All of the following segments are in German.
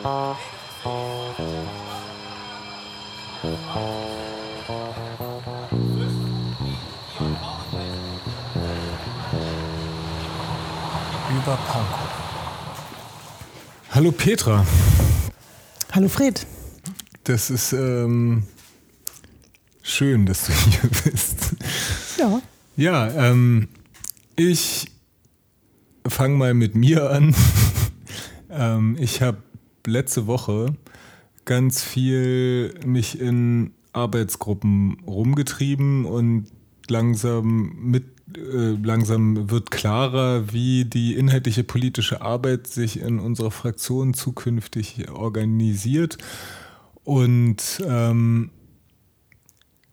Über Pankow. Hallo Petra. Hallo Fred. Das ist ähm, schön, dass du hier bist. Ja. Ja, ähm, ich fange mal mit mir an. ähm, ich habe letzte Woche ganz viel mich in Arbeitsgruppen rumgetrieben und langsam mit äh, langsam wird klarer, wie die inhaltliche politische Arbeit sich in unserer Fraktion zukünftig organisiert. Und ähm,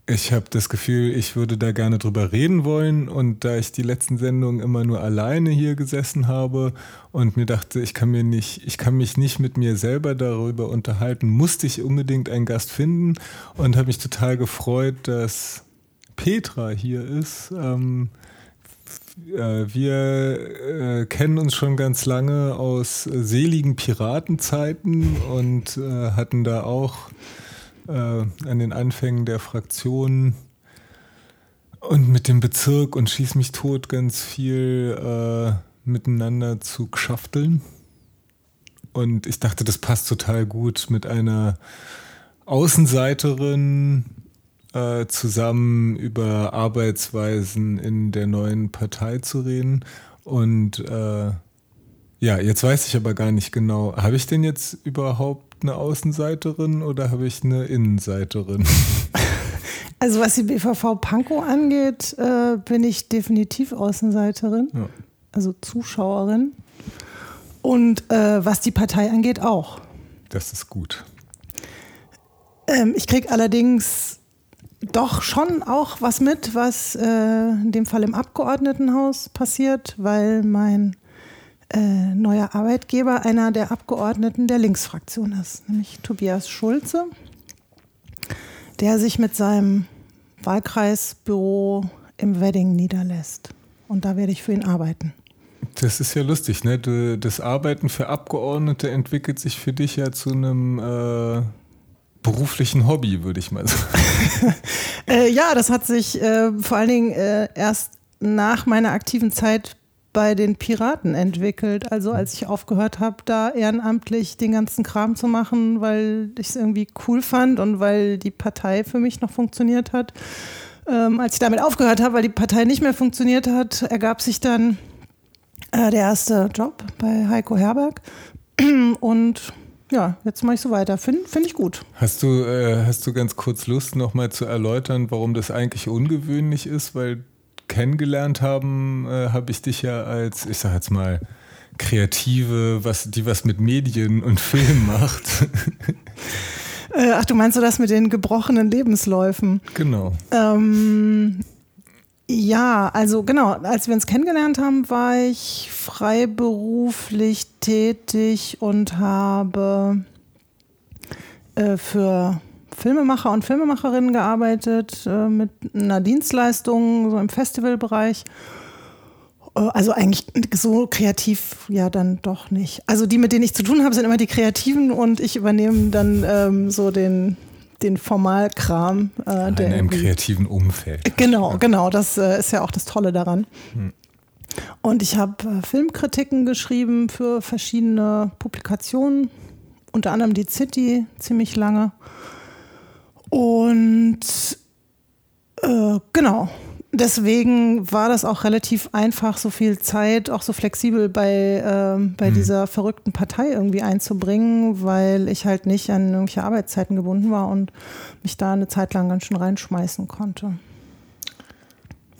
ich habe das Gefühl, ich würde da gerne drüber reden wollen. Und da ich die letzten Sendungen immer nur alleine hier gesessen habe und mir dachte, ich kann mir nicht, ich kann mich nicht mit mir selber darüber unterhalten, musste ich unbedingt einen Gast finden und habe mich total gefreut, dass Petra hier ist. Ähm, äh, wir äh, kennen uns schon ganz lange aus äh, seligen Piratenzeiten und äh, hatten da auch äh, an den Anfängen der Fraktion und mit dem Bezirk und Schieß mich tot ganz viel äh, miteinander zu geschafteln. Und ich dachte, das passt total gut mit einer Außenseiterin äh, zusammen über Arbeitsweisen in der neuen Partei zu reden. Und äh, ja, jetzt weiß ich aber gar nicht genau, habe ich denn jetzt überhaupt eine Außenseiterin oder habe ich eine Innenseiterin? Also was die BVV Pankow angeht, äh, bin ich definitiv Außenseiterin, ja. also Zuschauerin. Und äh, was die Partei angeht, auch. Das ist gut. Ähm, ich kriege allerdings doch schon auch was mit, was äh, in dem Fall im Abgeordnetenhaus passiert, weil mein äh, neuer Arbeitgeber einer der Abgeordneten der Linksfraktion ist, nämlich Tobias Schulze, der sich mit seinem Wahlkreisbüro im Wedding niederlässt. Und da werde ich für ihn arbeiten. Das ist ja lustig, ne? das Arbeiten für Abgeordnete entwickelt sich für dich ja zu einem äh beruflichen Hobby, würde ich mal sagen. äh, ja, das hat sich äh, vor allen Dingen äh, erst nach meiner aktiven Zeit bei den Piraten entwickelt. Also als ich aufgehört habe, da ehrenamtlich den ganzen Kram zu machen, weil ich es irgendwie cool fand und weil die Partei für mich noch funktioniert hat. Ähm, als ich damit aufgehört habe, weil die Partei nicht mehr funktioniert hat, ergab sich dann äh, der erste Job bei Heiko Herberg. Und ja, jetzt mache ich so weiter. Finde find ich gut. Hast du, äh, hast du ganz kurz Lust, nochmal zu erläutern, warum das eigentlich ungewöhnlich ist? Weil kennengelernt haben, äh, habe ich dich ja als, ich sag jetzt mal, Kreative, was, die was mit Medien und Film macht. Äh, ach, du meinst so das mit den gebrochenen Lebensläufen? Genau. Ähm, ja, also genau, als wir uns kennengelernt haben, war ich freiberuflich tätig und habe äh, für Filmemacher und Filmemacherinnen gearbeitet, äh, mit einer Dienstleistung, so im Festivalbereich. Äh, also eigentlich so kreativ ja dann doch nicht. Also die, mit denen ich zu tun habe, sind immer die Kreativen und ich übernehme dann ähm, so den, den Formalkram. Äh, in einem kreativen Umfeld. Genau, genau. Das äh, ist ja auch das Tolle daran. Hm. Und ich habe äh, Filmkritiken geschrieben für verschiedene Publikationen, unter anderem die City ziemlich lange. Und äh, genau, deswegen war das auch relativ einfach, so viel Zeit, auch so flexibel bei, äh, bei mhm. dieser verrückten Partei irgendwie einzubringen, weil ich halt nicht an irgendwelche Arbeitszeiten gebunden war und mich da eine Zeit lang ganz schön reinschmeißen konnte.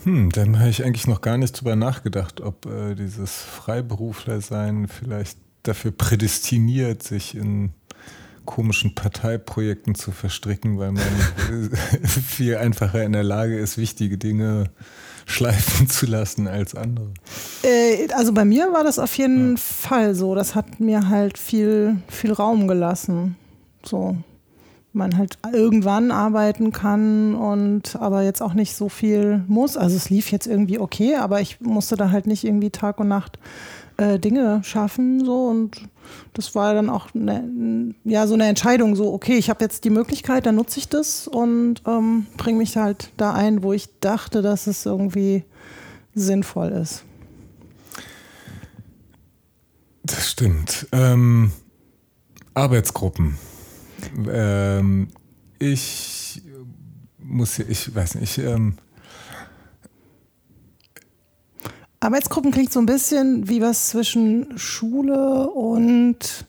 Hm, dann habe ich eigentlich noch gar nicht drüber nachgedacht, ob äh, dieses Freiberufler-Sein vielleicht dafür prädestiniert, sich in komischen Parteiprojekten zu verstricken, weil man viel einfacher in der Lage ist, wichtige Dinge schleifen zu lassen als andere. Äh, also bei mir war das auf jeden ja. Fall so. Das hat mir halt viel, viel Raum gelassen. So man halt irgendwann arbeiten kann und aber jetzt auch nicht so viel muss. Also es lief jetzt irgendwie okay, aber ich musste da halt nicht irgendwie Tag und Nacht äh, Dinge schaffen so. Und das war dann auch eine, ja so eine Entscheidung so okay ich habe jetzt die Möglichkeit dann nutze ich das und ähm, bringe mich halt da ein wo ich dachte dass es irgendwie sinnvoll ist. Das stimmt. Ähm, Arbeitsgruppen. Ähm, ich muss ich weiß nicht ich ähm, Arbeitsgruppen klingt so ein bisschen wie was zwischen Schule und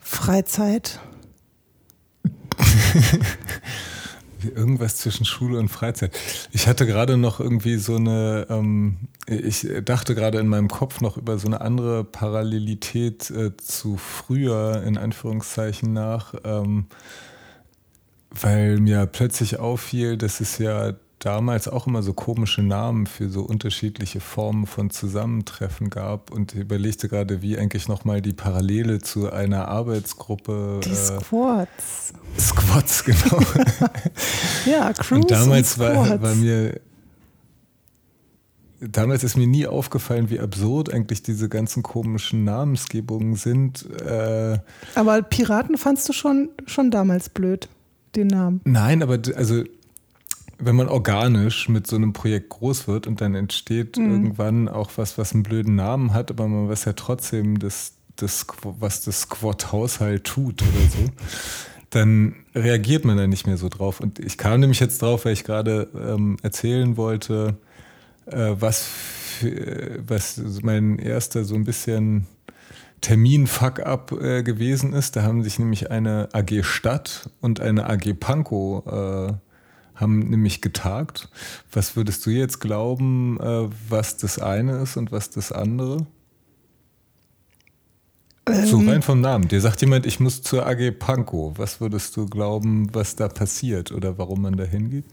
Freizeit. Irgendwas zwischen Schule und Freizeit. Ich hatte gerade noch irgendwie so eine, ähm, ich dachte gerade in meinem Kopf noch über so eine andere Parallelität äh, zu früher, in Anführungszeichen nach, ähm, weil mir plötzlich auffiel, dass es ja damals auch immer so komische Namen für so unterschiedliche Formen von Zusammentreffen gab und überlegte gerade, wie eigentlich nochmal die Parallele zu einer Arbeitsgruppe. Die äh, Squads. Squads, genau. ja, Cruise Und damals und war, war mir damals ist mir nie aufgefallen, wie absurd eigentlich diese ganzen komischen Namensgebungen sind. Äh, aber Piraten fandst du schon, schon damals blöd, den Namen. Nein, aber also wenn man organisch mit so einem Projekt groß wird und dann entsteht mhm. irgendwann auch was, was einen blöden Namen hat, aber man weiß ja trotzdem, das, das, was das Squad-Haushalt tut oder so, dann reagiert man da nicht mehr so drauf. Und ich kam nämlich jetzt drauf, weil ich gerade ähm, erzählen wollte, äh, was, für, was mein erster so ein bisschen Termin-Fuck-up äh, gewesen ist. Da haben sich nämlich eine AG Stadt und eine AG Pankow äh, haben nämlich getagt. Was würdest du jetzt glauben, äh, was das eine ist und was das andere? Ähm. So rein vom Namen. Dir sagt jemand, ich muss zur AG Pankow. Was würdest du glauben, was da passiert oder warum man da hingeht?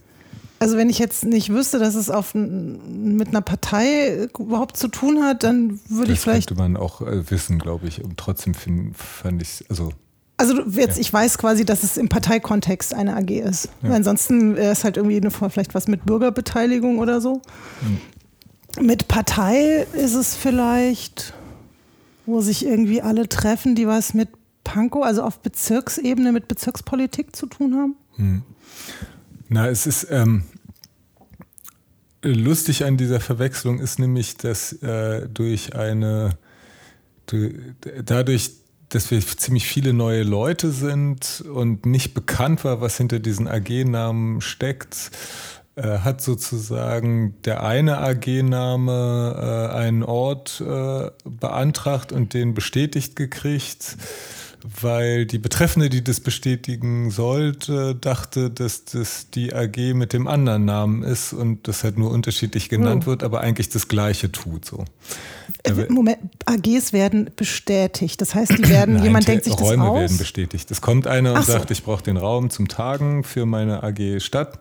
Also wenn ich jetzt nicht wüsste, dass es auf, mit einer Partei überhaupt zu tun hat, dann würde ich vielleicht... Das könnte man auch äh, wissen, glaube ich. Und trotzdem find, fand ich also also jetzt, ja. ich weiß quasi, dass es im Parteikontext eine AG ist. Ja. Ansonsten wäre es halt irgendwie eine, vielleicht was mit Bürgerbeteiligung oder so. Mhm. Mit Partei ist es vielleicht, wo sich irgendwie alle treffen, die was mit Pankow, also auf Bezirksebene mit Bezirkspolitik zu tun haben. Mhm. Na, es ist ähm, lustig an dieser Verwechslung ist nämlich, dass äh, durch eine dadurch, dass wir ziemlich viele neue Leute sind und nicht bekannt war, was hinter diesen AG-Namen steckt, äh, hat sozusagen der eine AG-Name äh, einen Ort äh, beantragt und den bestätigt gekriegt weil die Betreffende, die das bestätigen sollte, dachte, dass das die AG mit dem anderen Namen ist und das halt nur unterschiedlich genannt oh. wird, aber eigentlich das Gleiche tut. So. Äh, Moment, AGs werden bestätigt. Das heißt, die werden, Nein, jemand denkt sich Räume das aus? Räume werden bestätigt. Es kommt einer und so. sagt, ich brauche den Raum zum Tagen für meine AG Stadt.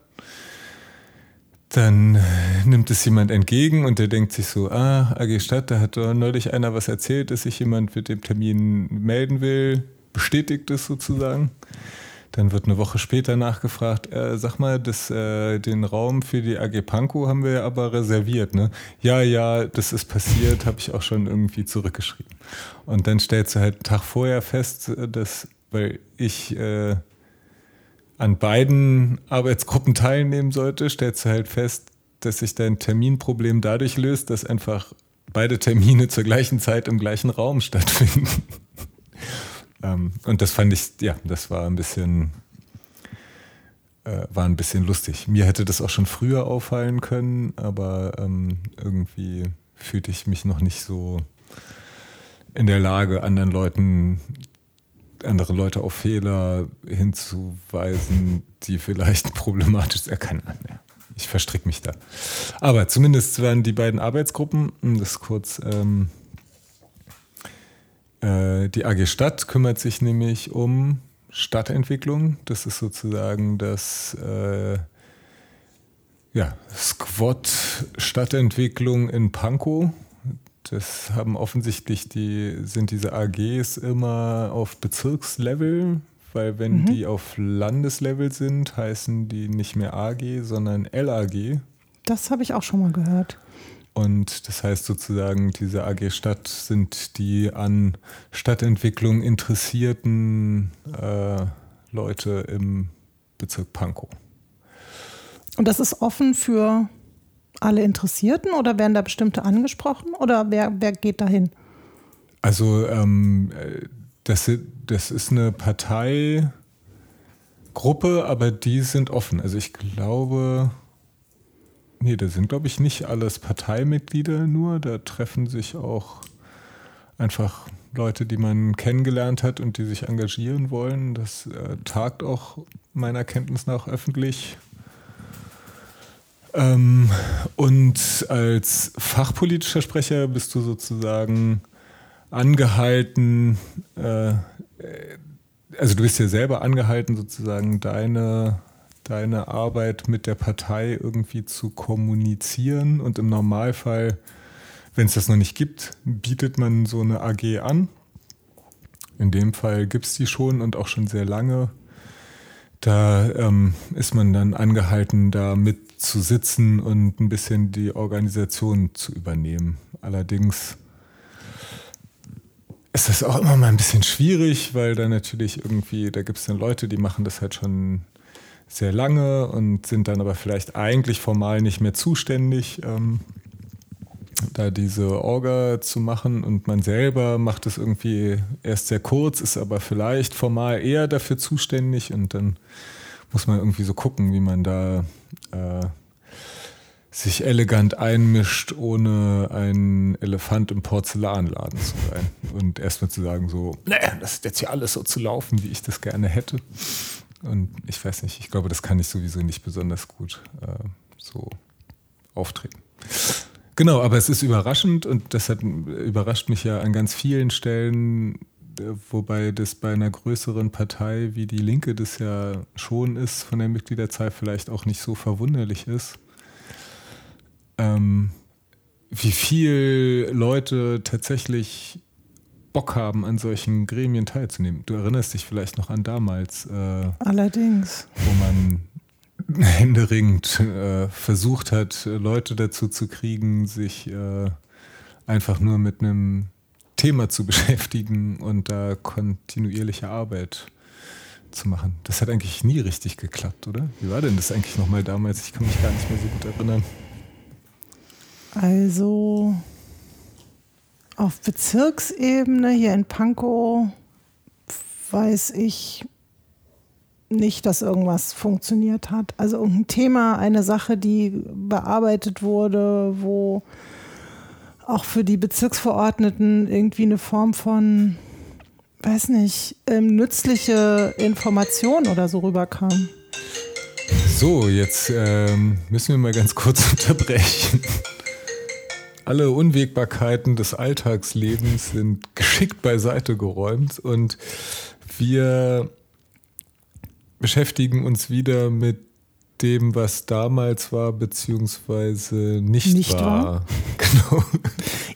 Dann nimmt es jemand entgegen und der denkt sich so, ah, AG Stadt, da hat neulich einer was erzählt, dass sich jemand mit dem Termin melden will, bestätigt es sozusagen. Dann wird eine Woche später nachgefragt, äh, sag mal, das, äh, den Raum für die AG Pankow haben wir aber reserviert, ne? Ja, ja, das ist passiert, habe ich auch schon irgendwie zurückgeschrieben. Und dann stellst du halt einen Tag vorher fest, äh, dass, weil ich äh, an beiden Arbeitsgruppen teilnehmen sollte, stellst du halt fest, dass sich dein Terminproblem dadurch löst, dass einfach beide Termine zur gleichen Zeit im gleichen Raum stattfinden. ähm, und das fand ich, ja, das war ein bisschen, äh, war ein bisschen lustig. Mir hätte das auch schon früher auffallen können, aber ähm, irgendwie fühlte ich mich noch nicht so in der Lage, anderen Leuten andere Leute auf Fehler hinzuweisen, die vielleicht problematisch sind. Ich verstricke mich da. Aber zumindest werden die beiden Arbeitsgruppen, das kurz, ähm, äh, die AG Stadt kümmert sich nämlich um Stadtentwicklung. Das ist sozusagen das äh, ja, Squad Stadtentwicklung in Pankow das haben offensichtlich die, sind diese AGs immer auf Bezirkslevel, weil wenn mhm. die auf Landeslevel sind, heißen die nicht mehr AG, sondern LAG. Das habe ich auch schon mal gehört. Und das heißt sozusagen, diese AG Stadt sind die an Stadtentwicklung interessierten äh, Leute im Bezirk Pankow. Und das ist offen für alle Interessierten oder werden da bestimmte angesprochen oder wer, wer geht dahin? Also ähm, das, das ist eine Parteigruppe, aber die sind offen. Also ich glaube, nee, da sind glaube ich nicht alles Parteimitglieder nur, da treffen sich auch einfach Leute, die man kennengelernt hat und die sich engagieren wollen. Das äh, tagt auch meiner Kenntnis nach öffentlich. Ähm, und als fachpolitischer Sprecher bist du sozusagen angehalten, äh, also du bist ja selber angehalten, sozusagen deine, deine Arbeit mit der Partei irgendwie zu kommunizieren. Und im Normalfall, wenn es das noch nicht gibt, bietet man so eine AG an. In dem Fall gibt es die schon und auch schon sehr lange. Da ähm, ist man dann angehalten, da mit zu sitzen und ein bisschen die Organisation zu übernehmen. Allerdings ist das auch immer mal ein bisschen schwierig, weil da natürlich irgendwie, da gibt es dann Leute, die machen das halt schon sehr lange und sind dann aber vielleicht eigentlich formal nicht mehr zuständig. Ähm, da diese Orga zu machen und man selber macht es irgendwie erst sehr kurz, ist aber vielleicht formal eher dafür zuständig und dann muss man irgendwie so gucken, wie man da äh, sich elegant einmischt, ohne ein Elefant im Porzellanladen zu sein. Und erstmal zu sagen, so, naja, das ist jetzt hier alles so zu laufen, wie ich das gerne hätte. Und ich weiß nicht, ich glaube, das kann ich sowieso nicht besonders gut äh, so auftreten. Genau, aber es ist überraschend und das hat überrascht mich ja an ganz vielen Stellen, äh, wobei das bei einer größeren Partei wie die Linke das ja schon ist, von der Mitgliederzahl vielleicht auch nicht so verwunderlich ist. Ähm, wie viele Leute tatsächlich Bock haben, an solchen Gremien teilzunehmen. Du erinnerst dich vielleicht noch an damals. Äh, Allerdings. Wo man händeringend äh, versucht hat, Leute dazu zu kriegen, sich äh, einfach nur mit einem Thema zu beschäftigen und da kontinuierliche Arbeit zu machen. Das hat eigentlich nie richtig geklappt, oder? Wie war denn das eigentlich nochmal damals? Ich kann mich gar nicht mehr so gut erinnern. Also auf Bezirksebene hier in Pankow weiß ich nicht, dass irgendwas funktioniert hat. Also irgendein Thema, eine Sache, die bearbeitet wurde, wo auch für die Bezirksverordneten irgendwie eine Form von, weiß nicht, ähm, nützliche Information oder so rüberkam. So, jetzt ähm, müssen wir mal ganz kurz unterbrechen. Alle Unwägbarkeiten des Alltagslebens sind geschickt beiseite geräumt und wir beschäftigen uns wieder mit dem, was damals war, beziehungsweise nicht, nicht war. war. Genau.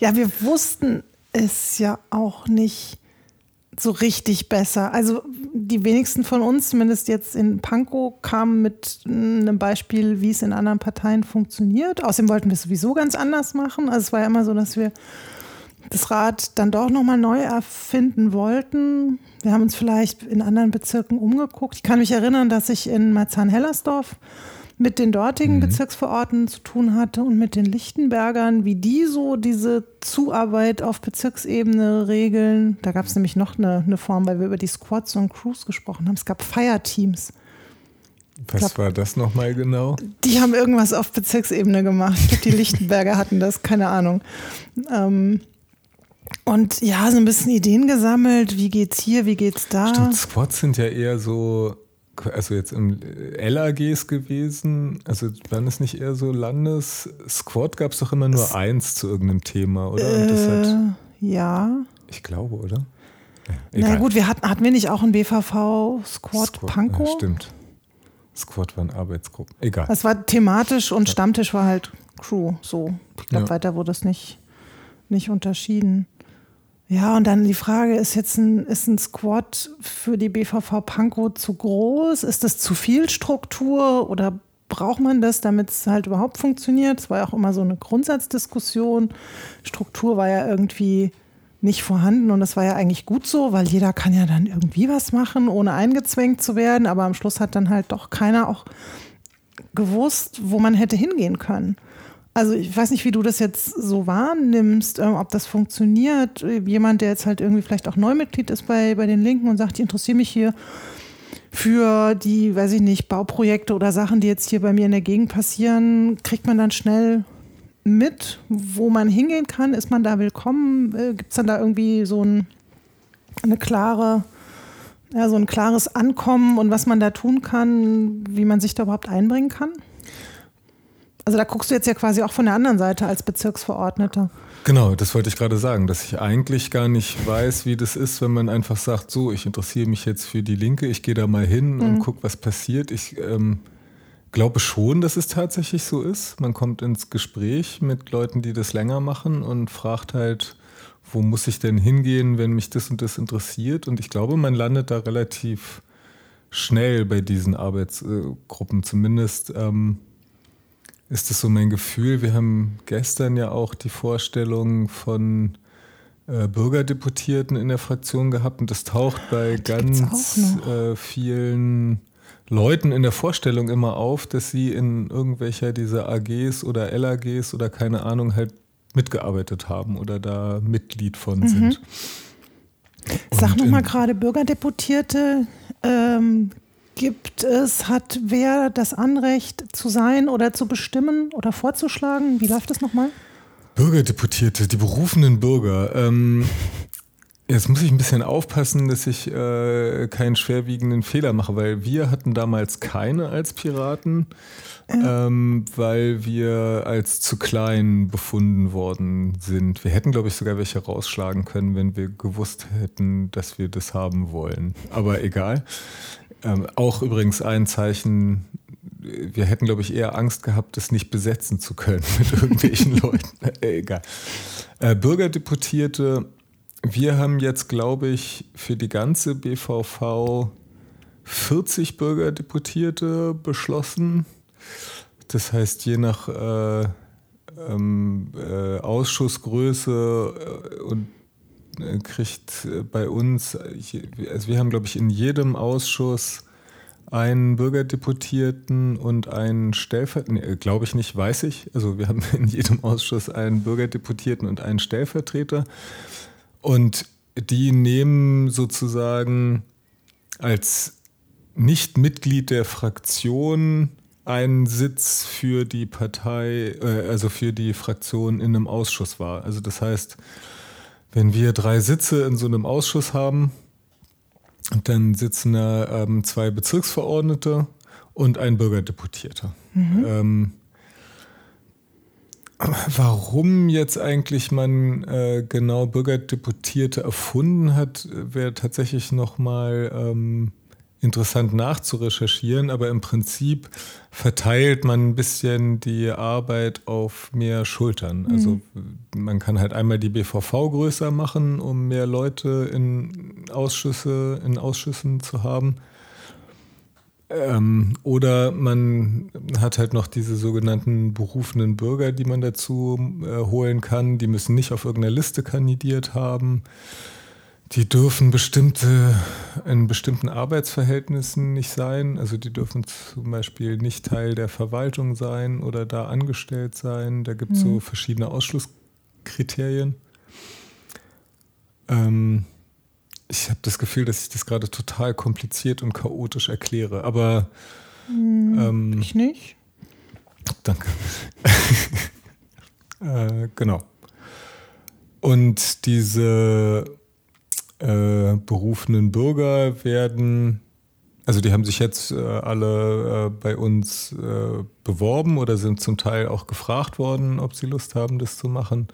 Ja, wir wussten es ja auch nicht so richtig besser. Also die wenigsten von uns, zumindest jetzt in Pankow, kamen mit einem Beispiel, wie es in anderen Parteien funktioniert. Außerdem wollten wir es sowieso ganz anders machen. Also es war ja immer so, dass wir das Rad dann doch nochmal neu erfinden wollten. Wir haben uns vielleicht in anderen Bezirken umgeguckt. Ich kann mich erinnern, dass ich in Marzahn-Hellersdorf mit den dortigen mhm. Bezirksverordneten zu tun hatte und mit den Lichtenbergern, wie die so diese Zuarbeit auf Bezirksebene regeln. Da gab es nämlich noch eine, eine, Form, weil wir über die Squads und Crews gesprochen haben. Es gab Fireteams. Was glaub, war das nochmal genau? Die haben irgendwas auf Bezirksebene gemacht. Ich glaube, die Lichtenberger hatten das, keine Ahnung. Ähm, und ja, so ein bisschen Ideen gesammelt. Wie geht's hier, wie geht's da? Stimmt, Squads sind ja eher so also jetzt im LAGs gewesen, also waren es nicht eher so Landes... Squad gab es doch immer nur es, eins zu irgendeinem Thema, oder? Äh, hat, ja. Ich glaube, oder? Ja, Na gut, wir hatten, hatten wir nicht auch ein BVV Squad Pankow? Ja, stimmt. Squad waren Arbeitsgruppen. Egal. Es war thematisch und Stammtisch war halt Crew. So. Ich glaube, ja. weiter wurde es nicht, nicht unterschieden. Ja, und dann die Frage, ist jetzt ein, ist ein Squad für die BVV Pankow zu groß? Ist das zu viel Struktur oder braucht man das, damit es halt überhaupt funktioniert? Es war ja auch immer so eine Grundsatzdiskussion. Struktur war ja irgendwie nicht vorhanden und das war ja eigentlich gut so, weil jeder kann ja dann irgendwie was machen, ohne eingezwängt zu werden. Aber am Schluss hat dann halt doch keiner auch gewusst, wo man hätte hingehen können. Also ich weiß nicht, wie du das jetzt so wahrnimmst, äh, ob das funktioniert. Jemand, der jetzt halt irgendwie vielleicht auch Neumitglied ist bei, bei den Linken und sagt, ich interessiere mich hier für die, weiß ich nicht, Bauprojekte oder Sachen, die jetzt hier bei mir in der Gegend passieren, kriegt man dann schnell mit, wo man hingehen kann? Ist man da willkommen? Äh, Gibt es dann da irgendwie so ein, eine klare, ja, so ein klares Ankommen und was man da tun kann, wie man sich da überhaupt einbringen kann? Also da guckst du jetzt ja quasi auch von der anderen Seite als Bezirksverordneter. Genau, das wollte ich gerade sagen, dass ich eigentlich gar nicht weiß, wie das ist, wenn man einfach sagt, so, ich interessiere mich jetzt für die Linke, ich gehe da mal hin mhm. und gucke, was passiert. Ich ähm, glaube schon, dass es tatsächlich so ist. Man kommt ins Gespräch mit Leuten, die das länger machen und fragt halt, wo muss ich denn hingehen, wenn mich das und das interessiert. Und ich glaube, man landet da relativ schnell bei diesen Arbeitsgruppen. Zumindest ähm, ist das so mein Gefühl. Wir haben gestern ja auch die Vorstellung von äh, Bürgerdeputierten in der Fraktion gehabt und das taucht bei die ganz äh, vielen Leuten in der Vorstellung immer auf, dass sie in irgendwelcher dieser AGs oder LAGs oder keine Ahnung halt mitgearbeitet haben oder da Mitglied von mhm. sind. Sag nochmal gerade Bürgerdeputierte. Ähm, gibt es, hat wer das Anrecht zu sein oder zu bestimmen oder vorzuschlagen? Wie läuft das nochmal? Bürgerdeputierte, die berufenen Bürger. Ähm, jetzt muss ich ein bisschen aufpassen, dass ich äh, keinen schwerwiegenden Fehler mache, weil wir hatten damals keine als Piraten, ja. ähm, weil wir als zu klein befunden worden sind. Wir hätten, glaube ich, sogar welche rausschlagen können, wenn wir gewusst hätten, dass wir das haben wollen. Aber egal. Ähm, auch übrigens ein Zeichen, wir hätten, glaube ich, eher Angst gehabt, das nicht besetzen zu können mit irgendwelchen Leuten. Äh, egal. Äh, Bürgerdeputierte, wir haben jetzt, glaube ich, für die ganze BVV 40 Bürgerdeputierte beschlossen. Das heißt, je nach äh, ähm, äh, Ausschussgröße äh, und kriegt äh, bei uns, also wir haben, glaube ich, in jedem Ausschuss einen Bürgerdeputierten und einen Stellvertreter, nee, glaube ich nicht, weiß ich. Also wir haben in jedem Ausschuss einen Bürgerdeputierten und einen Stellvertreter. Und die nehmen sozusagen als Nicht-Mitglied der Fraktion einen Sitz für die Partei, äh, also für die Fraktion in einem Ausschuss wahr. Also das heißt, wenn wir drei Sitze in so einem Ausschuss haben, dann sitzen da ähm, zwei Bezirksverordnete und ein Bürgerdeputierter. Mhm. Ähm, warum jetzt eigentlich man äh, genau Bürgerdeputierte erfunden hat, wäre tatsächlich nochmal ähm, interessant nachzurecherchieren, aber im Prinzip verteilt man ein bisschen die Arbeit auf mehr Schultern. Mhm. Also man kann halt einmal die BVV größer machen, um mehr Leute in Ausschüsse, in Ausschüssen zu haben. Ähm, oder man hat halt noch diese sogenannten berufenen Bürger, die man dazu äh, holen kann. Die müssen nicht auf irgendeiner Liste kandidiert haben. Die dürfen bestimmte, in bestimmten Arbeitsverhältnissen nicht sein. Also die dürfen zum Beispiel nicht Teil der Verwaltung sein oder da angestellt sein. Da gibt es mhm. so verschiedene Ausschlusskriterien. Ähm, ich habe das Gefühl, dass ich das gerade total kompliziert und chaotisch erkläre. Aber mhm, ähm, ich nicht. Danke. äh, genau. Und diese äh, berufenen Bürger werden, also die haben sich jetzt äh, alle äh, bei uns äh, beworben oder sind zum Teil auch gefragt worden, ob sie Lust haben, das zu machen.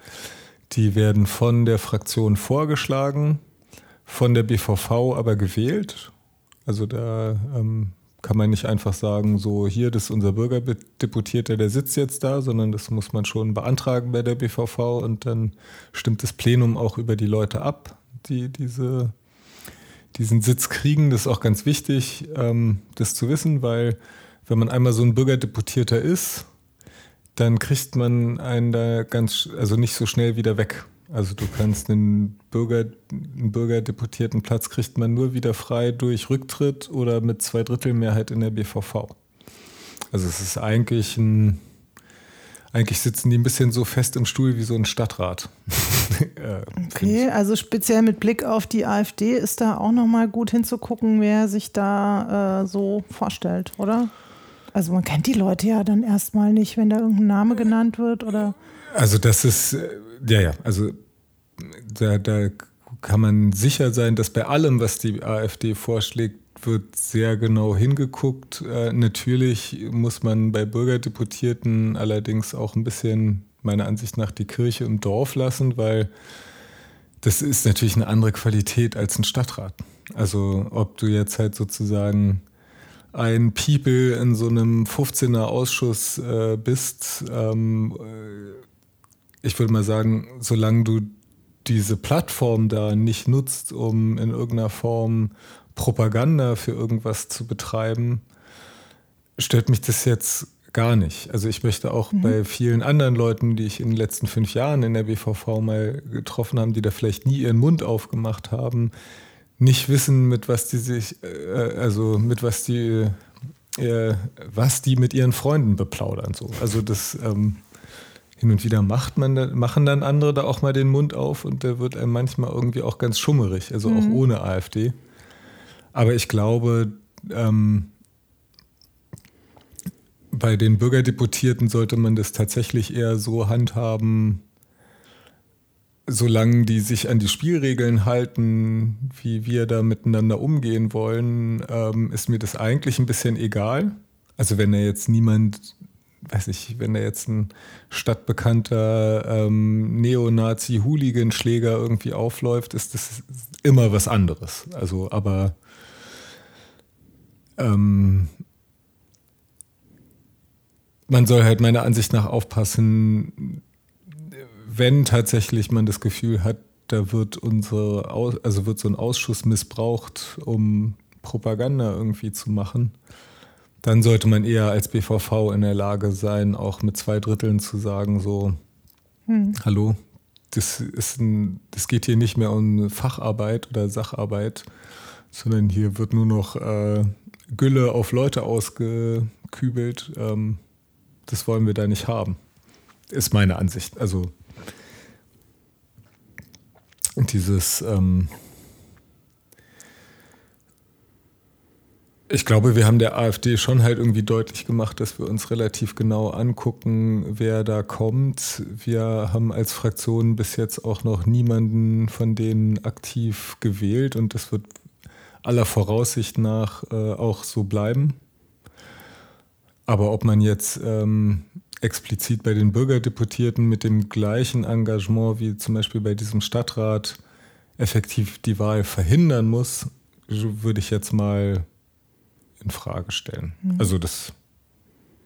Die werden von der Fraktion vorgeschlagen, von der BVV aber gewählt. Also da ähm, kann man nicht einfach sagen, so hier, das ist unser Bürgerdeputierter, der sitzt jetzt da, sondern das muss man schon beantragen bei der BVV und dann stimmt das Plenum auch über die Leute ab die diese, diesen Sitz kriegen. Das ist auch ganz wichtig, ähm, das zu wissen, weil wenn man einmal so ein Bürgerdeputierter ist, dann kriegt man einen da ganz, also nicht so schnell wieder weg. Also du kannst einen Bürger, einen Bürgerdeputierten Platz kriegt man nur wieder frei durch Rücktritt oder mit Zweidrittelmehrheit in der BVV. Also es ist eigentlich ein, eigentlich sitzen die ein bisschen so fest im Stuhl wie so ein Stadtrat. Äh, okay, also speziell mit Blick auf die AfD ist da auch nochmal gut hinzugucken, wer sich da äh, so vorstellt, oder? Also man kennt die Leute ja dann erstmal nicht, wenn da irgendein Name genannt wird, oder? Also das ist, äh, ja, ja, also da, da kann man sicher sein, dass bei allem, was die AfD vorschlägt, wird sehr genau hingeguckt. Äh, natürlich muss man bei Bürgerdeputierten allerdings auch ein bisschen, meiner Ansicht nach, die Kirche im Dorf lassen, weil das ist natürlich eine andere Qualität als ein Stadtrat. Also ob du jetzt halt sozusagen ein People in so einem 15er Ausschuss äh, bist, ähm, äh, ich würde mal sagen, solange du diese Plattform da nicht nutzt, um in irgendeiner Form Propaganda für irgendwas zu betreiben, stört mich das jetzt gar nicht. Also ich möchte auch mhm. bei vielen anderen Leuten, die ich in den letzten fünf Jahren in der BVV mal getroffen habe, die da vielleicht nie ihren Mund aufgemacht haben, nicht wissen, mit was die sich, äh, also mit was die, äh, was die mit ihren Freunden beplaudern. So. Also das ähm, hin und wieder macht man, machen dann andere da auch mal den Mund auf und der wird einem manchmal irgendwie auch ganz schummerig, also mhm. auch ohne AfD. Aber ich glaube, ähm, bei den Bürgerdeputierten sollte man das tatsächlich eher so handhaben, solange die sich an die Spielregeln halten, wie wir da miteinander umgehen wollen, ähm, ist mir das eigentlich ein bisschen egal. Also wenn da jetzt niemand weiß ich, wenn da jetzt ein stadtbekannter ähm, Neonazi-Hooligan-Schläger irgendwie aufläuft, ist das immer was anderes. Also, aber ähm, man soll halt meiner Ansicht nach aufpassen, wenn tatsächlich man das Gefühl hat, da wird unsere, also wird so ein Ausschuss missbraucht, um Propaganda irgendwie zu machen dann sollte man eher als BVV in der Lage sein, auch mit zwei Dritteln zu sagen, so, hm. hallo, das, ist ein, das geht hier nicht mehr um Facharbeit oder Sacharbeit, sondern hier wird nur noch äh, Gülle auf Leute ausgekübelt. Ähm, das wollen wir da nicht haben. Ist meine Ansicht. Also dieses ähm, Ich glaube, wir haben der AfD schon halt irgendwie deutlich gemacht, dass wir uns relativ genau angucken, wer da kommt. Wir haben als Fraktion bis jetzt auch noch niemanden von denen aktiv gewählt und das wird aller Voraussicht nach äh, auch so bleiben. Aber ob man jetzt ähm, explizit bei den Bürgerdeputierten mit dem gleichen Engagement wie zum Beispiel bei diesem Stadtrat effektiv die Wahl verhindern muss, würde ich jetzt mal in Frage stellen. Mhm. Also das,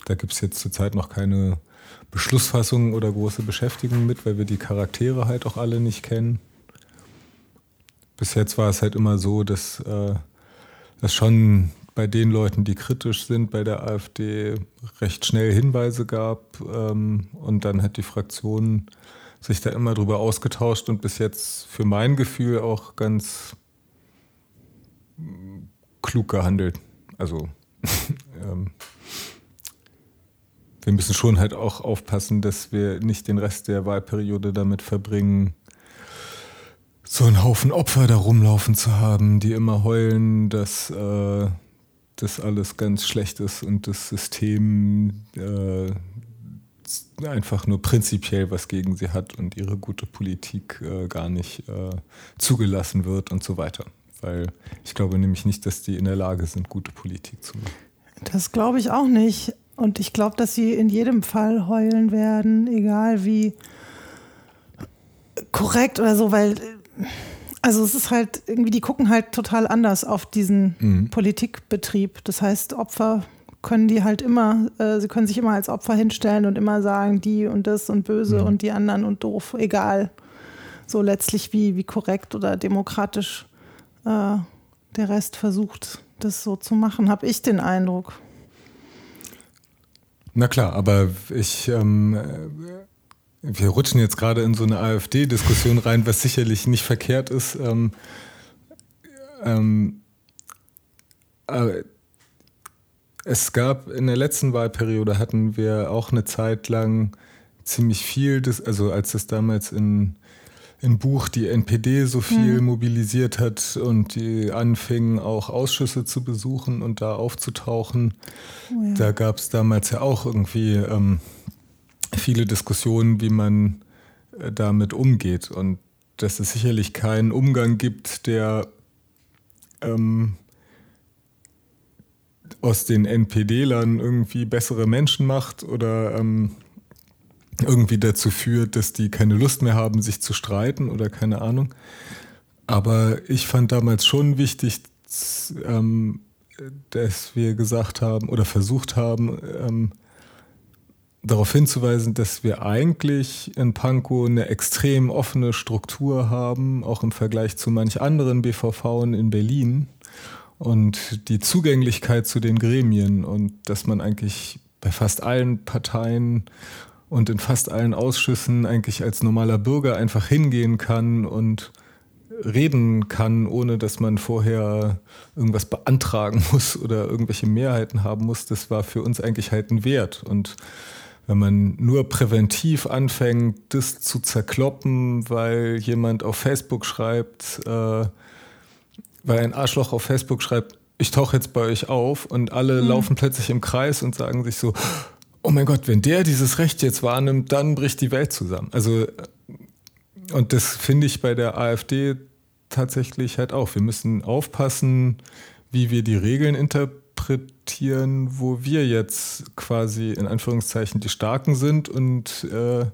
da gibt es jetzt zurzeit noch keine Beschlussfassung oder große Beschäftigung mit, weil wir die Charaktere halt auch alle nicht kennen. Bis jetzt war es halt immer so, dass äh, das schon bei den Leuten, die kritisch sind bei der AfD, recht schnell Hinweise gab ähm, und dann hat die Fraktion sich da immer drüber ausgetauscht und bis jetzt für mein Gefühl auch ganz klug gehandelt. Also ähm, wir müssen schon halt auch aufpassen, dass wir nicht den Rest der Wahlperiode damit verbringen, so einen Haufen Opfer da rumlaufen zu haben, die immer heulen, dass äh, das alles ganz schlecht ist und das System äh, einfach nur prinzipiell was gegen sie hat und ihre gute Politik äh, gar nicht äh, zugelassen wird und so weiter weil ich glaube nämlich nicht, dass die in der Lage sind, gute Politik zu machen. Das glaube ich auch nicht. Und ich glaube, dass sie in jedem Fall heulen werden, egal wie korrekt oder so, weil also es ist halt irgendwie, die gucken halt total anders auf diesen mhm. Politikbetrieb. Das heißt, Opfer können die halt immer, äh, sie können sich immer als Opfer hinstellen und immer sagen, die und das und böse mhm. und die anderen und doof, egal. So letztlich wie, wie korrekt oder demokratisch äh, der Rest versucht, das so zu machen, habe ich den Eindruck. Na klar, aber ich, ähm, wir rutschen jetzt gerade in so eine AfD-Diskussion rein, was sicherlich nicht verkehrt ist. Ähm, ähm, es gab in der letzten Wahlperiode hatten wir auch eine Zeit lang ziemlich viel, also als es damals in im Buch die NPD so viel mhm. mobilisiert hat und die anfingen auch Ausschüsse zu besuchen und da aufzutauchen. Oh ja. Da gab es damals ja auch irgendwie ähm, viele Diskussionen, wie man äh, damit umgeht und dass es sicherlich keinen Umgang gibt, der ähm, aus den NPD-Lern irgendwie bessere Menschen macht oder ähm, irgendwie dazu führt, dass die keine Lust mehr haben, sich zu streiten oder keine Ahnung. Aber ich fand damals schon wichtig, ähm, dass wir gesagt haben oder versucht haben, ähm, darauf hinzuweisen, dass wir eigentlich in Pankow eine extrem offene Struktur haben, auch im Vergleich zu manch anderen BVV in Berlin und die Zugänglichkeit zu den Gremien und dass man eigentlich bei fast allen Parteien und in fast allen Ausschüssen eigentlich als normaler Bürger einfach hingehen kann und reden kann, ohne dass man vorher irgendwas beantragen muss oder irgendwelche Mehrheiten haben muss, das war für uns eigentlich halt ein Wert. Und wenn man nur präventiv anfängt, das zu zerkloppen, weil jemand auf Facebook schreibt, äh, weil ein Arschloch auf Facebook schreibt, ich tauche jetzt bei euch auf und alle mhm. laufen plötzlich im Kreis und sagen sich so, oh mein Gott, wenn der dieses Recht jetzt wahrnimmt, dann bricht die Welt zusammen. Also, und das finde ich bei der AfD tatsächlich halt auch. Wir müssen aufpassen, wie wir die Regeln interpretieren, wo wir jetzt quasi in Anführungszeichen die Starken sind und äh,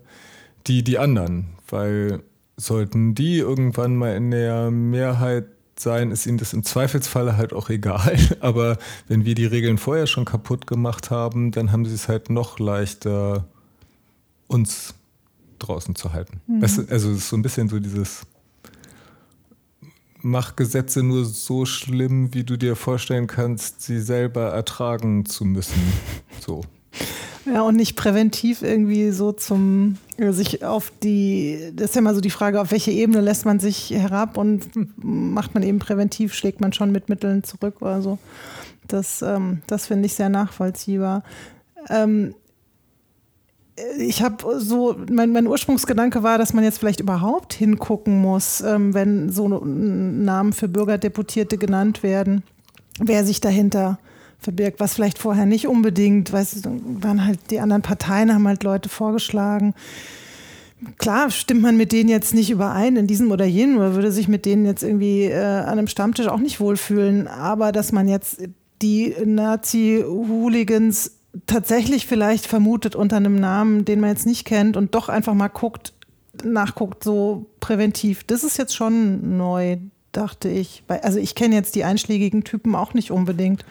die die anderen. Weil sollten die irgendwann mal in der Mehrheit sein, ist ihnen das im Zweifelsfalle halt auch egal. Aber wenn wir die Regeln vorher schon kaputt gemacht haben, dann haben sie es halt noch leichter, uns draußen zu halten. Mhm. also es ist so ein bisschen so dieses Mach Gesetze nur so schlimm, wie du dir vorstellen kannst, sie selber ertragen zu müssen. So. Ja, und nicht präventiv irgendwie so zum, sich auf die, das ist ja mal so die Frage, auf welche Ebene lässt man sich herab und macht man eben präventiv, schlägt man schon mit Mitteln zurück oder so. Das, ähm, das finde ich sehr nachvollziehbar. Ähm, ich habe so, mein, mein Ursprungsgedanke war, dass man jetzt vielleicht überhaupt hingucken muss, ähm, wenn so Namen für Bürgerdeputierte genannt werden, wer sich dahinter verbirgt, was vielleicht vorher nicht unbedingt, weißt du, waren halt die anderen Parteien haben halt Leute vorgeschlagen. Klar stimmt man mit denen jetzt nicht überein in diesem oder jenem oder würde sich mit denen jetzt irgendwie äh, an einem Stammtisch auch nicht wohlfühlen, aber dass man jetzt die Nazi-Hooligans tatsächlich vielleicht vermutet unter einem Namen, den man jetzt nicht kennt und doch einfach mal guckt, nachguckt, so präventiv. Das ist jetzt schon neu, dachte ich. Also ich kenne jetzt die einschlägigen Typen auch nicht unbedingt.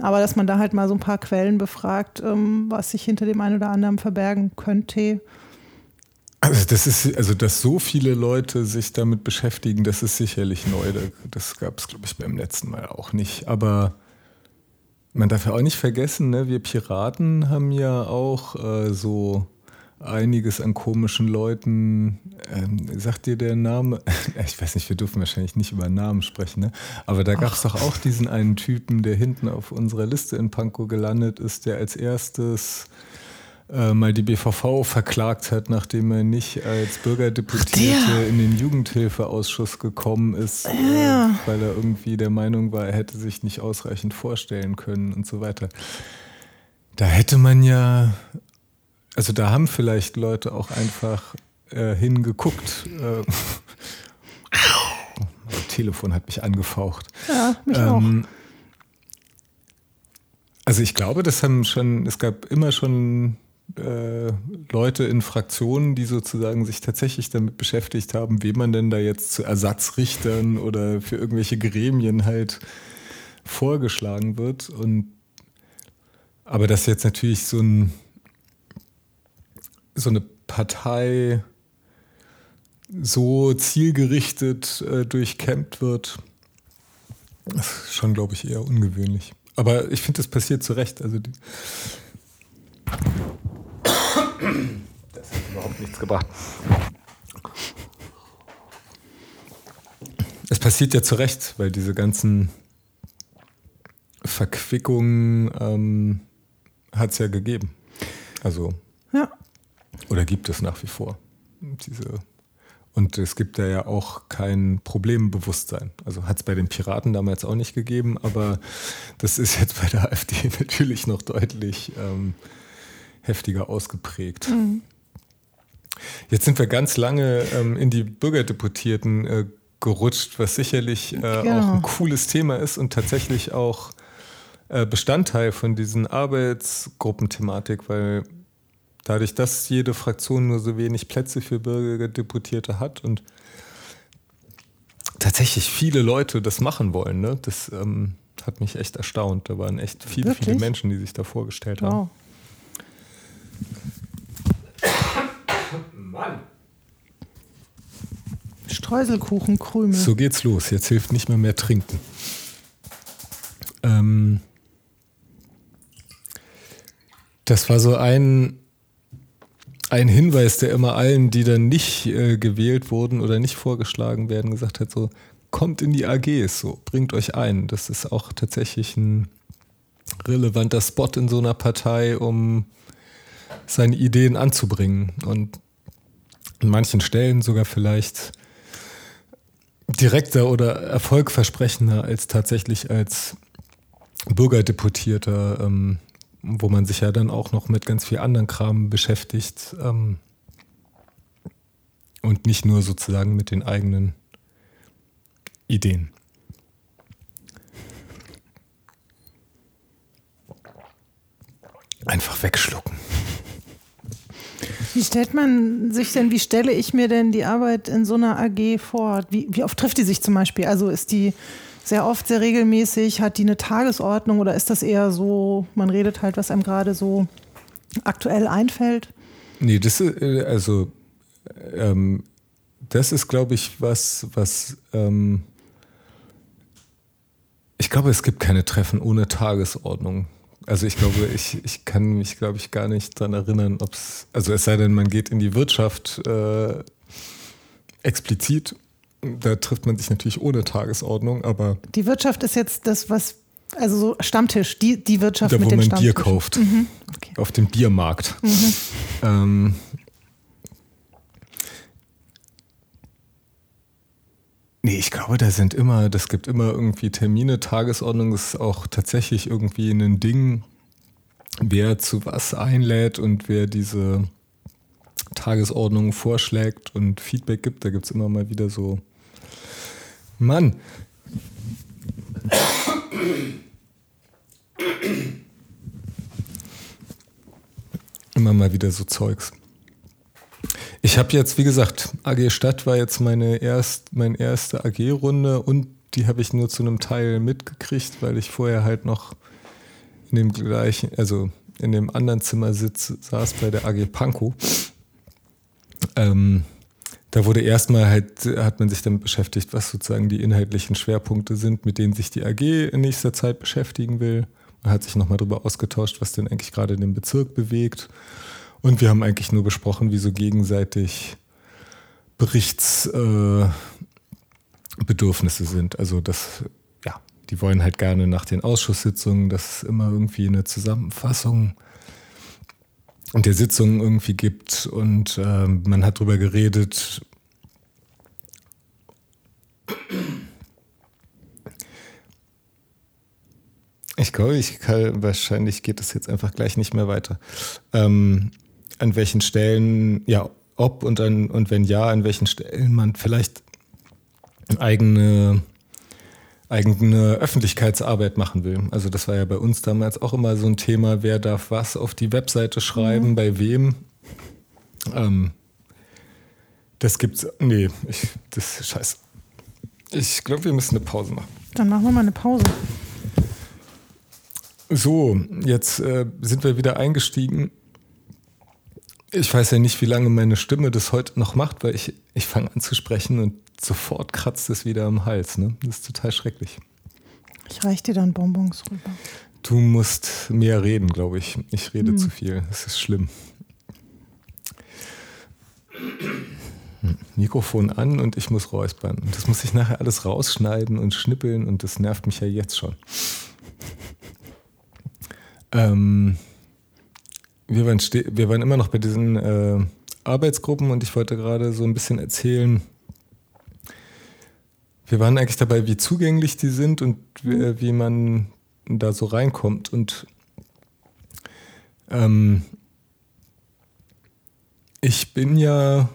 Aber dass man da halt mal so ein paar Quellen befragt, ähm, was sich hinter dem einen oder anderen verbergen könnte. Also das ist, also dass so viele Leute sich damit beschäftigen, das ist sicherlich neu. Das gab es, glaube ich, beim letzten Mal auch nicht. Aber man darf ja auch nicht vergessen, ne, wir Piraten haben ja auch äh, so einiges an komischen Leuten. Ähm, sagt dir der Name? Ich weiß nicht, wir dürfen wahrscheinlich nicht über Namen sprechen, ne? aber da gab es doch auch diesen einen Typen, der hinten auf unserer Liste in Pankow gelandet ist, der als erstes äh, mal die BVV verklagt hat, nachdem er nicht als Bürgerdeputierte in den Jugendhilfeausschuss gekommen ist, ja. äh, weil er irgendwie der Meinung war, er hätte sich nicht ausreichend vorstellen können und so weiter. Da hätte man ja also da haben vielleicht Leute auch einfach äh, hingeguckt. Äh, mein Telefon hat mich angefaucht. Ja, mich ähm, auch. Also ich glaube, das haben schon, es gab immer schon äh, Leute in Fraktionen, die sozusagen sich tatsächlich damit beschäftigt haben, wie man denn da jetzt zu Ersatzrichtern oder für irgendwelche Gremien halt vorgeschlagen wird. Und aber das jetzt natürlich so ein so eine Partei so zielgerichtet äh, durchkämmt wird, ist schon, glaube ich, eher ungewöhnlich. Aber ich finde, das passiert zu Recht. Also die, nichts gebracht. Es passiert ja zu Recht, weil diese ganzen Verquickungen ähm, hat es ja gegeben. Also. Ja. Oder gibt es nach wie vor. Diese und es gibt da ja auch kein Problembewusstsein. Also hat es bei den Piraten damals auch nicht gegeben, aber das ist jetzt bei der AfD natürlich noch deutlich ähm, heftiger ausgeprägt. Mhm. Jetzt sind wir ganz lange ähm, in die Bürgerdeputierten äh, gerutscht, was sicherlich äh, genau. auch ein cooles Thema ist und tatsächlich auch äh, Bestandteil von diesen Arbeitsgruppenthematik, weil dadurch, dass jede Fraktion nur so wenig Plätze für Bürgerdeputierte hat und tatsächlich viele Leute das machen wollen, ne? das ähm, hat mich echt erstaunt. Da waren echt viele, Wirklich? viele Menschen, die sich da vorgestellt haben. Mann. Streuselkuchenkrümel. So geht's los. Jetzt hilft nicht mehr mehr trinken. Ähm, das war so ein ein Hinweis, der immer allen, die dann nicht äh, gewählt wurden oder nicht vorgeschlagen werden, gesagt hat, so kommt in die AGs, so bringt euch ein. Das ist auch tatsächlich ein relevanter Spot in so einer Partei, um seine Ideen anzubringen und an manchen Stellen sogar vielleicht direkter oder erfolgversprechender als tatsächlich als Bürgerdeputierter ähm, wo man sich ja dann auch noch mit ganz viel anderen Kram beschäftigt ähm, und nicht nur sozusagen mit den eigenen Ideen. Einfach wegschlucken. Wie stellt man sich denn, wie stelle ich mir denn die Arbeit in so einer AG vor? Wie, wie oft trifft die sich zum Beispiel? Also ist die sehr oft, sehr regelmäßig? Hat die eine Tagesordnung oder ist das eher so, man redet halt, was einem gerade so aktuell einfällt? Nee, das ist, äh, also, ähm, das ist, glaube ich, was, was, ähm, ich glaube, es gibt keine Treffen ohne Tagesordnung. Also ich glaube, ich, ich kann mich, glaube ich, gar nicht daran erinnern, ob es, also es sei denn, man geht in die Wirtschaft äh, explizit da trifft man sich natürlich ohne Tagesordnung, aber. Die Wirtschaft ist jetzt das, was, also so Stammtisch, die, die Wirtschaft da, mit wo man Bier kauft. Mhm. Okay. Auf dem Biermarkt. Mhm. Ähm, Nee, ich glaube, da sind immer, das gibt immer irgendwie Termine, Tagesordnung ist auch tatsächlich irgendwie ein Ding, wer zu was einlädt und wer diese Tagesordnung vorschlägt und Feedback gibt. Da gibt es immer mal wieder so Mann. Immer mal wieder so Zeugs. Ich habe jetzt, wie gesagt, AG Stadt war jetzt meine, erst, meine erste AG-Runde und die habe ich nur zu einem Teil mitgekriegt, weil ich vorher halt noch in dem gleichen, also in dem anderen Zimmer sitz, saß bei der AG Pankow. Ähm, da wurde erstmal halt, hat man sich damit beschäftigt, was sozusagen die inhaltlichen Schwerpunkte sind, mit denen sich die AG in nächster Zeit beschäftigen will. Man hat sich nochmal darüber ausgetauscht, was denn eigentlich gerade den Bezirk bewegt. Und wir haben eigentlich nur besprochen, wie so gegenseitig Berichtsbedürfnisse äh, sind. Also das, ja, die wollen halt gerne nach den Ausschusssitzungen, dass es immer irgendwie eine Zusammenfassung und der Sitzungen irgendwie gibt und äh, man hat darüber geredet. Ich glaube, ich kann, wahrscheinlich geht das jetzt einfach gleich nicht mehr weiter. Ähm, an welchen Stellen, ja, ob und, an, und wenn ja, an welchen Stellen man vielleicht eigene eigene Öffentlichkeitsarbeit machen will. Also das war ja bei uns damals auch immer so ein Thema, wer darf was auf die Webseite schreiben, mhm. bei wem. Ähm, das gibt's. Nee, ich, das ist scheiße. Ich glaube, wir müssen eine Pause machen. Dann machen wir mal eine Pause. So, jetzt äh, sind wir wieder eingestiegen. Ich weiß ja nicht, wie lange meine Stimme das heute noch macht, weil ich, ich fange an zu sprechen und sofort kratzt es wieder am Hals. Ne? Das ist total schrecklich. Ich reiche dir dann Bonbons rüber. Du musst mehr reden, glaube ich. Ich rede hm. zu viel. Das ist schlimm. Mikrofon an und ich muss räuspern. Und das muss ich nachher alles rausschneiden und schnippeln und das nervt mich ja jetzt schon. Ähm, wir, waren wir waren immer noch bei diesen äh, Arbeitsgruppen und ich wollte gerade so ein bisschen erzählen, wir waren eigentlich dabei, wie zugänglich die sind und wie, wie man da so reinkommt. Und ähm, ich bin ja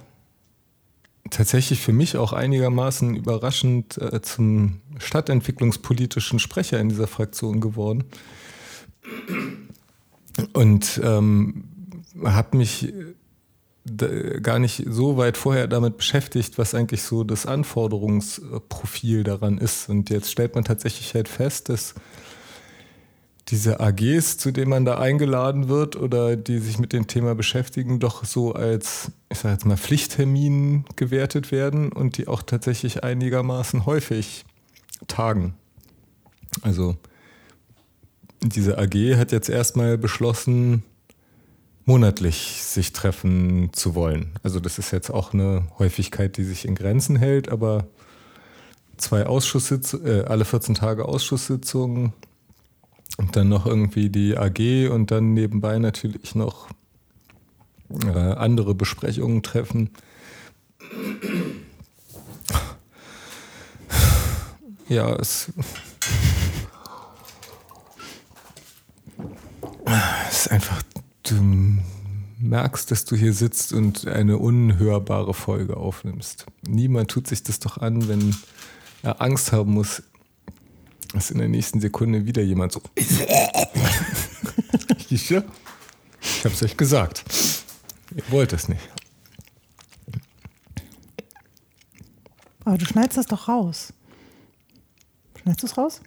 tatsächlich für mich auch einigermaßen überraschend äh, zum stadtentwicklungspolitischen Sprecher in dieser Fraktion geworden. Und ähm, habe mich gar nicht so weit vorher damit beschäftigt, was eigentlich so das Anforderungsprofil daran ist. Und jetzt stellt man tatsächlich halt fest, dass diese AGs, zu denen man da eingeladen wird oder die sich mit dem Thema beschäftigen, doch so als, ich sage jetzt mal, Pflichttermin gewertet werden und die auch tatsächlich einigermaßen häufig tagen. Also diese AG hat jetzt erstmal beschlossen, monatlich sich treffen zu wollen. Also das ist jetzt auch eine Häufigkeit, die sich in Grenzen hält, aber zwei Ausschusssitzungen, äh, alle 14 Tage Ausschusssitzungen und dann noch irgendwie die AG und dann nebenbei natürlich noch äh, andere Besprechungen treffen. Ja, es ist einfach, du merkst, dass du hier sitzt und eine unhörbare Folge aufnimmst. Niemand tut sich das doch an, wenn er Angst haben muss, dass in der nächsten Sekunde wieder jemand so. ich hab's euch gesagt. Ihr wollt es nicht. Aber du schneidest das doch raus. Schneidest du es raus?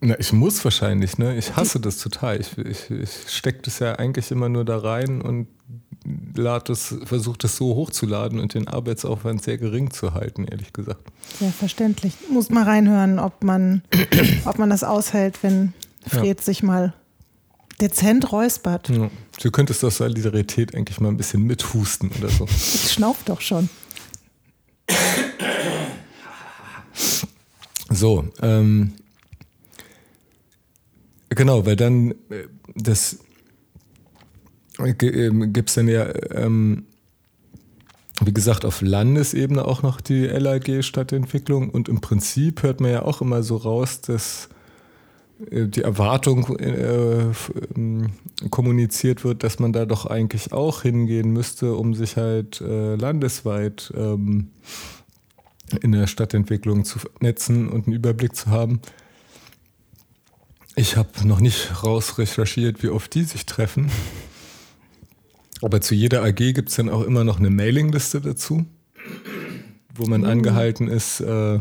Na, ich muss wahrscheinlich, ne? Ich hasse das total. Ich, ich, ich stecke das ja eigentlich immer nur da rein und versuche das so hochzuladen und den Arbeitsaufwand sehr gering zu halten, ehrlich gesagt. Sehr verständlich. Muss mal reinhören, ob man, ob man das aushält, wenn Fred ja. sich mal dezent räuspert. Ja. Du könntest aus Solidarität eigentlich mal ein bisschen mithusten oder so. Ich schnauf doch schon. So, ähm, Genau, weil dann äh, das äh, ähm, gibt es dann ja, ähm, wie gesagt, auf Landesebene auch noch die LAG Stadtentwicklung und im Prinzip hört man ja auch immer so raus, dass äh, die Erwartung äh, ähm, kommuniziert wird, dass man da doch eigentlich auch hingehen müsste, um sich halt äh, landesweit ähm, in der Stadtentwicklung zu netzen und einen Überblick zu haben. Ich habe noch nicht raus recherchiert, wie oft die sich treffen. Aber zu jeder AG gibt es dann auch immer noch eine Mailingliste dazu, wo man mhm. angehalten ist, äh,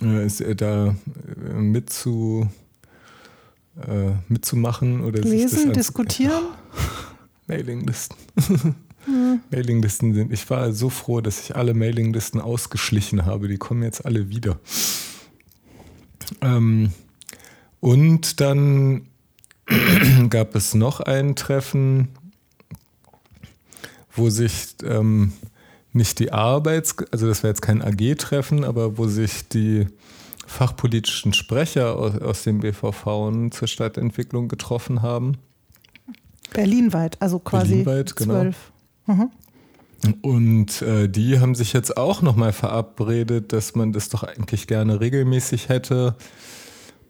äh ist da äh, mitzu, äh, mitzumachen oder lesen, diskutieren. Mailinglisten. Mhm. Mailinglisten sind. Ich war so froh, dass ich alle Mailinglisten ausgeschlichen habe. Die kommen jetzt alle wieder. Ähm, und dann gab es noch ein Treffen, wo sich ähm, nicht die Arbeits-, also das war jetzt kein AG-Treffen, aber wo sich die fachpolitischen Sprecher aus, aus den BVV zur Stadtentwicklung getroffen haben. Berlinweit, also quasi Berlinweit, genau. zwölf. Mhm. Und äh, die haben sich jetzt auch nochmal verabredet, dass man das doch eigentlich gerne regelmäßig hätte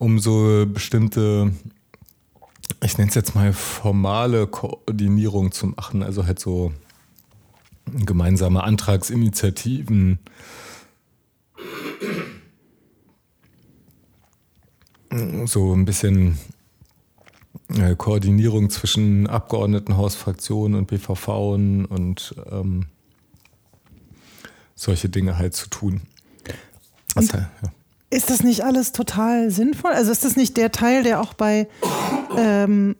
um so bestimmte, ich nenne es jetzt mal formale Koordinierung zu machen, also halt so gemeinsame Antragsinitiativen. So ein bisschen äh, Koordinierung zwischen Abgeordnetenhausfraktionen und BVV und ähm, solche Dinge halt zu tun. Und, ja. Ist das nicht alles total sinnvoll? Also ist das nicht der Teil, der auch bei, ähm,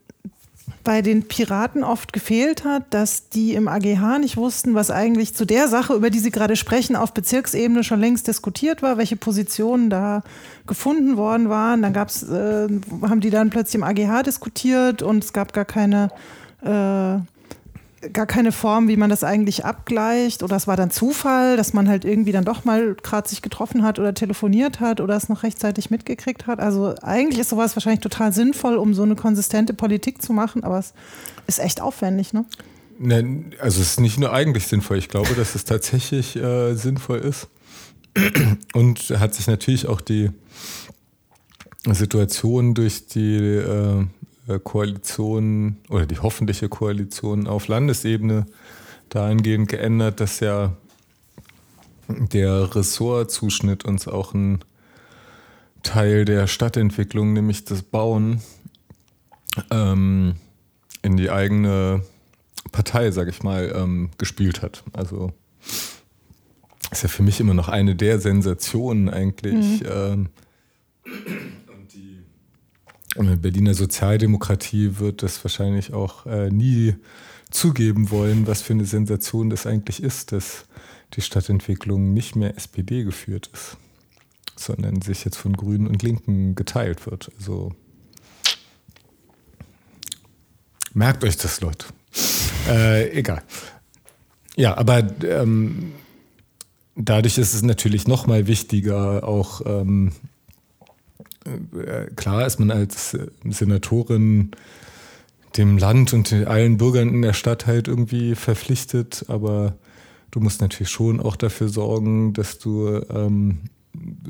bei den Piraten oft gefehlt hat, dass die im AGH nicht wussten, was eigentlich zu der Sache, über die sie gerade sprechen, auf Bezirksebene schon längst diskutiert war, welche Positionen da gefunden worden waren. Dann gab's, äh, haben die dann plötzlich im AGH diskutiert und es gab gar keine äh, gar keine Form, wie man das eigentlich abgleicht oder es war dann Zufall, dass man halt irgendwie dann doch mal gerade sich getroffen hat oder telefoniert hat oder es noch rechtzeitig mitgekriegt hat. Also eigentlich ist sowas wahrscheinlich total sinnvoll, um so eine konsistente Politik zu machen, aber es ist echt aufwendig, ne? Ne, also es ist nicht nur eigentlich sinnvoll, ich glaube, dass es tatsächlich äh, sinnvoll ist. Und hat sich natürlich auch die Situation durch die äh, Koalition oder die hoffentliche Koalition auf Landesebene dahingehend geändert, dass ja der Ressortzuschnitt uns auch ein Teil der Stadtentwicklung, nämlich das Bauen, ähm, in die eigene Partei, sag ich mal, ähm, gespielt hat. Also ist ja für mich immer noch eine der Sensationen eigentlich. Mhm. Ähm, und die Berliner Sozialdemokratie wird das wahrscheinlich auch äh, nie zugeben wollen, was für eine Sensation das eigentlich ist, dass die Stadtentwicklung nicht mehr SPD geführt ist, sondern sich jetzt von Grünen und Linken geteilt wird. Also merkt euch das, Leute. Äh, egal. Ja, aber ähm, dadurch ist es natürlich noch mal wichtiger, auch ähm, äh, klar ist man als Senatorin dem Land und allen Bürgern in der Stadt halt irgendwie verpflichtet, aber du musst natürlich schon auch dafür sorgen, dass du ähm,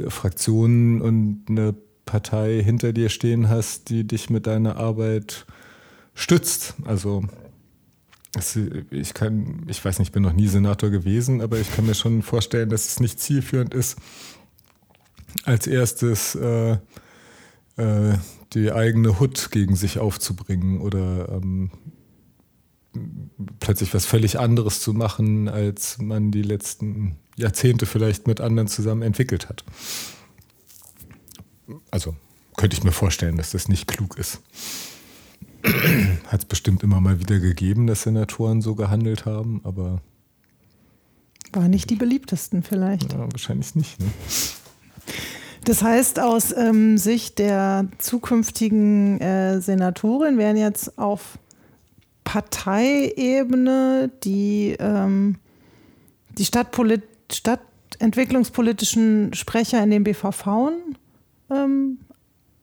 Fraktionen und eine Partei hinter dir stehen hast, die dich mit deiner Arbeit stützt. Also ich kann, ich weiß nicht, ich bin noch nie Senator gewesen, aber ich kann mir schon vorstellen, dass es nicht zielführend ist, als erstes äh, äh, die eigene Hut gegen sich aufzubringen oder ähm, plötzlich was völlig anderes zu machen, als man die letzten Jahrzehnte vielleicht mit anderen zusammen entwickelt hat. Also könnte ich mir vorstellen, dass das nicht klug ist. Hat es bestimmt immer mal wieder gegeben, dass Senatoren so gehandelt haben, aber. War nicht die beliebtesten vielleicht. Ja, wahrscheinlich nicht. Ne? Das heißt, aus ähm, Sicht der zukünftigen äh, Senatorin werden jetzt auf Parteiebene die, ähm, die Stadtpolit Stadtentwicklungspolitischen Sprecher in den BVV ähm,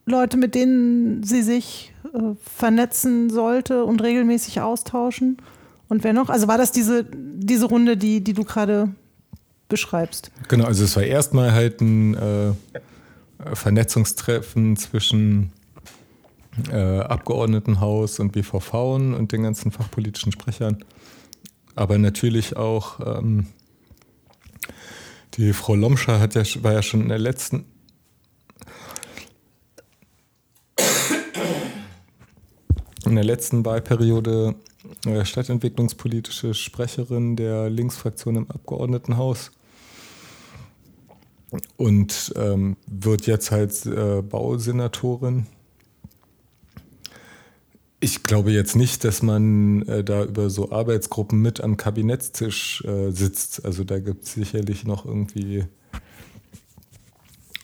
Leute, mit denen sie sich äh, vernetzen sollte und regelmäßig austauschen. Und wer noch? Also war das diese, diese Runde, die, die du gerade beschreibst? Genau, also es war erstmal halt ein äh, Vernetzungstreffen zwischen äh, Abgeordnetenhaus und BVV und den ganzen fachpolitischen Sprechern. Aber natürlich auch ähm, die Frau Lomscher hat ja, war ja schon in der letzten in der letzten Wahlperiode äh, stadtentwicklungspolitische Sprecherin der Linksfraktion im Abgeordnetenhaus und ähm, wird jetzt halt äh, Bausenatorin. Ich glaube jetzt nicht, dass man äh, da über so Arbeitsgruppen mit am Kabinettstisch äh, sitzt. Also da gibt es sicherlich noch irgendwie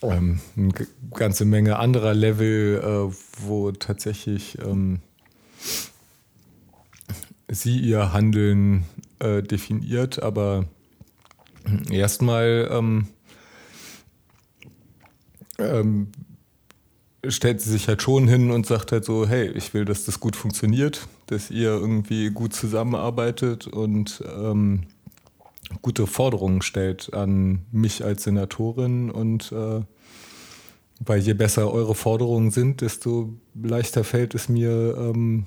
ähm, eine ganze Menge anderer Level, äh, wo tatsächlich ähm, sie ihr Handeln äh, definiert. Aber erstmal ähm, ähm, stellt sie sich halt schon hin und sagt halt so, hey, ich will, dass das gut funktioniert, dass ihr irgendwie gut zusammenarbeitet und ähm, gute Forderungen stellt an mich als Senatorin und äh, weil je besser eure Forderungen sind, desto leichter fällt es mir, ähm,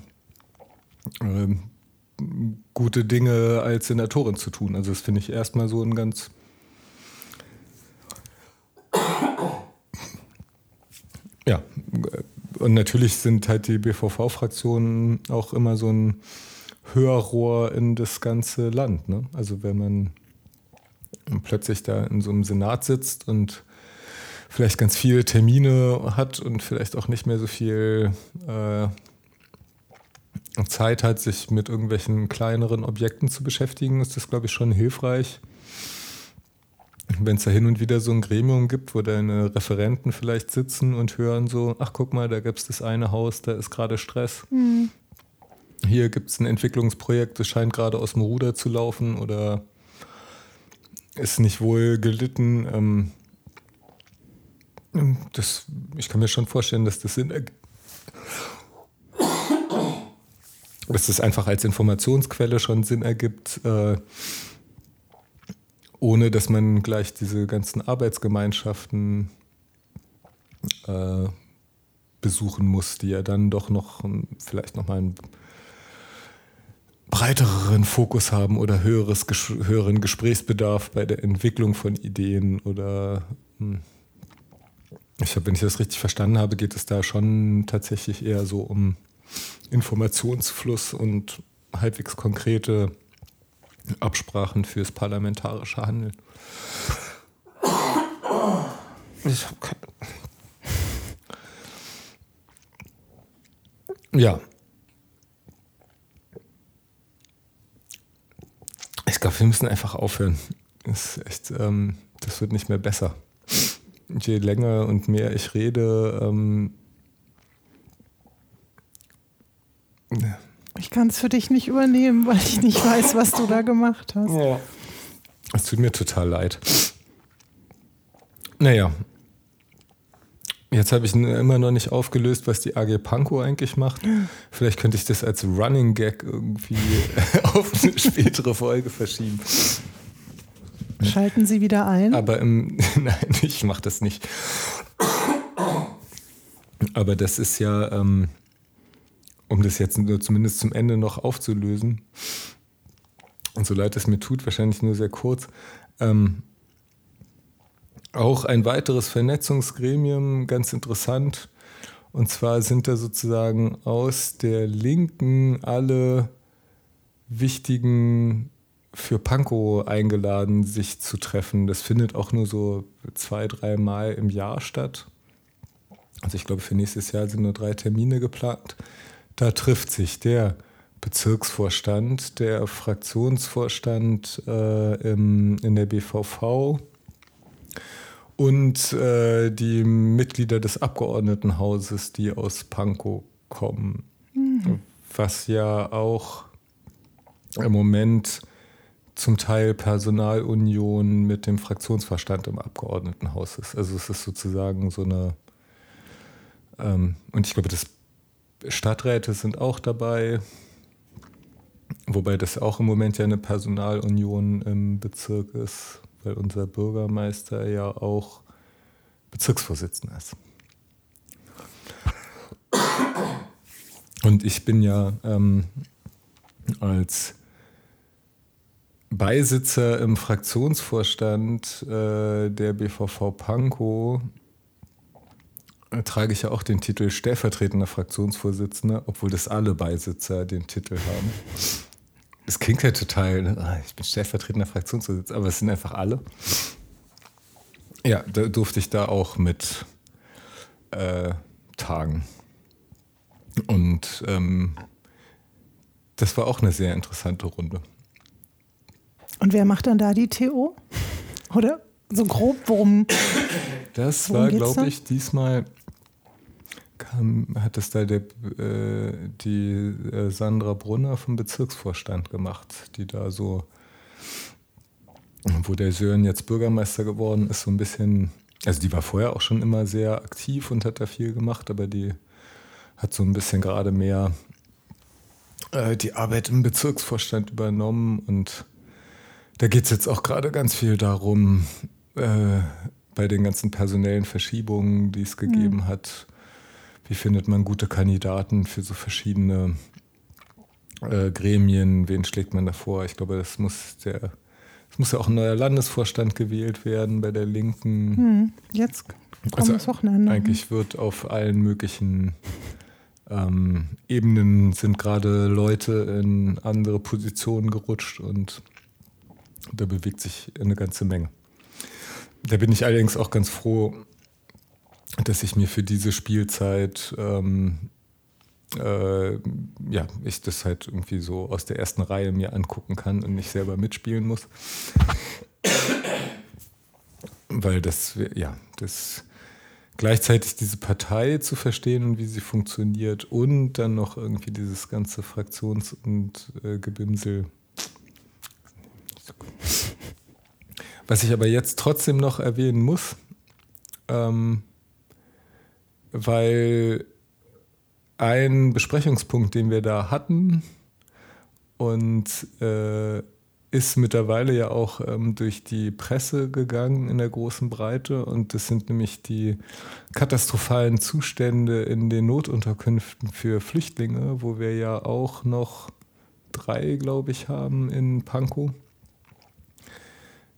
äh, gute Dinge als Senatorin zu tun. Also das finde ich erstmal so ein ganz Ja, und natürlich sind halt die BVV-Fraktionen auch immer so ein Hörrohr in das ganze Land. Ne? Also wenn man plötzlich da in so einem Senat sitzt und vielleicht ganz viele Termine hat und vielleicht auch nicht mehr so viel äh, Zeit hat, sich mit irgendwelchen kleineren Objekten zu beschäftigen, ist das, glaube ich, schon hilfreich wenn es da hin und wieder so ein Gremium gibt, wo deine Referenten vielleicht sitzen und hören so, ach guck mal, da gibt es das eine Haus, da ist gerade Stress. Mhm. hier gibt es ein Entwicklungsprojekt, das scheint gerade aus dem Ruder zu laufen oder ist nicht wohl gelitten. Ähm, das, ich kann mir schon vorstellen, dass das Sinn ergibt. Dass das einfach als Informationsquelle schon Sinn ergibt, äh, ohne dass man gleich diese ganzen Arbeitsgemeinschaften äh, besuchen muss, die ja dann doch noch vielleicht noch mal einen breiteren Fokus haben oder höheres, höheren Gesprächsbedarf bei der Entwicklung von Ideen oder hm. ich glaube, wenn ich das richtig verstanden habe, geht es da schon tatsächlich eher so um Informationsfluss und halbwegs konkrete Absprachen fürs parlamentarische Handeln. Ich habe keine. Ja. Ich glaube, wir müssen einfach aufhören. Das, echt, ähm, das wird nicht mehr besser. Je länger und mehr ich rede, ähm, ich kann es für dich nicht übernehmen, weil ich nicht weiß, was du da gemacht hast. Ja. Es tut mir total leid. Naja, Jetzt habe ich immer noch nicht aufgelöst, was die AG Panko eigentlich macht. Vielleicht könnte ich das als Running Gag irgendwie auf eine spätere Folge verschieben. Schalten Sie wieder ein. Aber im, nein, ich mache das nicht. Aber das ist ja, ähm, um das jetzt nur zumindest zum Ende noch aufzulösen, und so leid es mir tut, wahrscheinlich nur sehr kurz, ähm, auch ein weiteres Vernetzungsgremium, ganz interessant. Und zwar sind da sozusagen aus der Linken alle wichtigen für Pankow eingeladen, sich zu treffen. Das findet auch nur so zwei, drei Mal im Jahr statt. Also ich glaube, für nächstes Jahr sind nur drei Termine geplant. Da trifft sich der Bezirksvorstand, der Fraktionsvorstand äh, im, in der BVV, und äh, die Mitglieder des Abgeordnetenhauses, die aus Pankow kommen. Mhm. Was ja auch im Moment zum Teil Personalunion mit dem Fraktionsverstand im Abgeordnetenhaus ist. Also es ist sozusagen so eine, ähm, und ich glaube, das Stadträte sind auch dabei, wobei das auch im Moment ja eine Personalunion im Bezirk ist weil unser Bürgermeister ja auch Bezirksvorsitzender ist. Und ich bin ja ähm, als Beisitzer im Fraktionsvorstand äh, der BVV Pankow trage ich ja auch den Titel stellvertretender Fraktionsvorsitzender, obwohl das alle Beisitzer den Titel haben. Es klingt ja total, ne? Ah, ich bin stellvertretender Fraktionsvorsitzender, aber es sind einfach alle. Ja, da durfte ich da auch mit äh, tagen. Und ähm, das war auch eine sehr interessante Runde. Und wer macht dann da die TO? Oder so grob, worum? Das worum war, glaube ich, diesmal kam, hat es da der, äh, die äh, Sandra Brunner vom Bezirksvorstand gemacht, die da so, wo der Sören jetzt Bürgermeister geworden ist, so ein bisschen, also die war vorher auch schon immer sehr aktiv und hat da viel gemacht, aber die hat so ein bisschen gerade mehr äh, die Arbeit im Bezirksvorstand übernommen und da geht es jetzt auch gerade ganz viel darum, äh, bei den ganzen personellen Verschiebungen, die es gegeben mhm. hat, wie findet man gute Kandidaten für so verschiedene äh, Gremien, wen schlägt man davor? Ich glaube, das muss der, es muss ja auch ein neuer Landesvorstand gewählt werden bei der Linken. Hm, jetzt kommt also Wochenende. Eigentlich wird auf allen möglichen ähm, Ebenen sind gerade Leute in andere Positionen gerutscht und da bewegt sich eine ganze Menge. Da bin ich allerdings auch ganz froh, dass ich mir für diese Spielzeit ähm, äh, ja, ich das halt irgendwie so aus der ersten Reihe mir angucken kann und nicht selber mitspielen muss. Weil das, ja, das gleichzeitig diese Partei zu verstehen und wie sie funktioniert und dann noch irgendwie dieses ganze Fraktions- und äh, Gebimsel. Was ich aber jetzt trotzdem noch erwähnen muss, ähm, weil ein Besprechungspunkt, den wir da hatten und äh, ist mittlerweile ja auch ähm, durch die Presse gegangen in der großen Breite und das sind nämlich die katastrophalen Zustände in den Notunterkünften für Flüchtlinge, wo wir ja auch noch drei, glaube ich, haben in Pankow.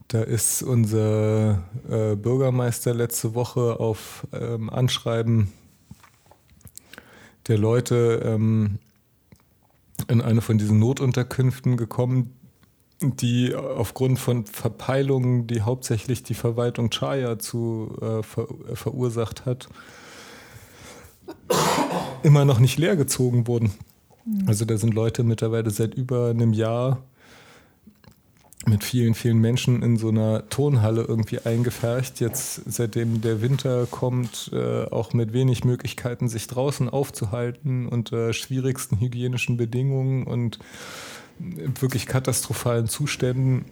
Da ist unser äh, Bürgermeister letzte Woche auf ähm, Anschreiben der Leute ähm, in eine von diesen Notunterkünften gekommen, die aufgrund von Verpeilungen, die hauptsächlich die Verwaltung Chaya zu äh, ver äh, verursacht hat, immer noch nicht leergezogen wurden. Mhm. Also da sind Leute mittlerweile seit über einem Jahr mit vielen, vielen Menschen in so einer Tonhalle irgendwie eingefärcht. Jetzt, seitdem der Winter kommt, äh, auch mit wenig Möglichkeiten, sich draußen aufzuhalten unter schwierigsten hygienischen Bedingungen und wirklich katastrophalen Zuständen.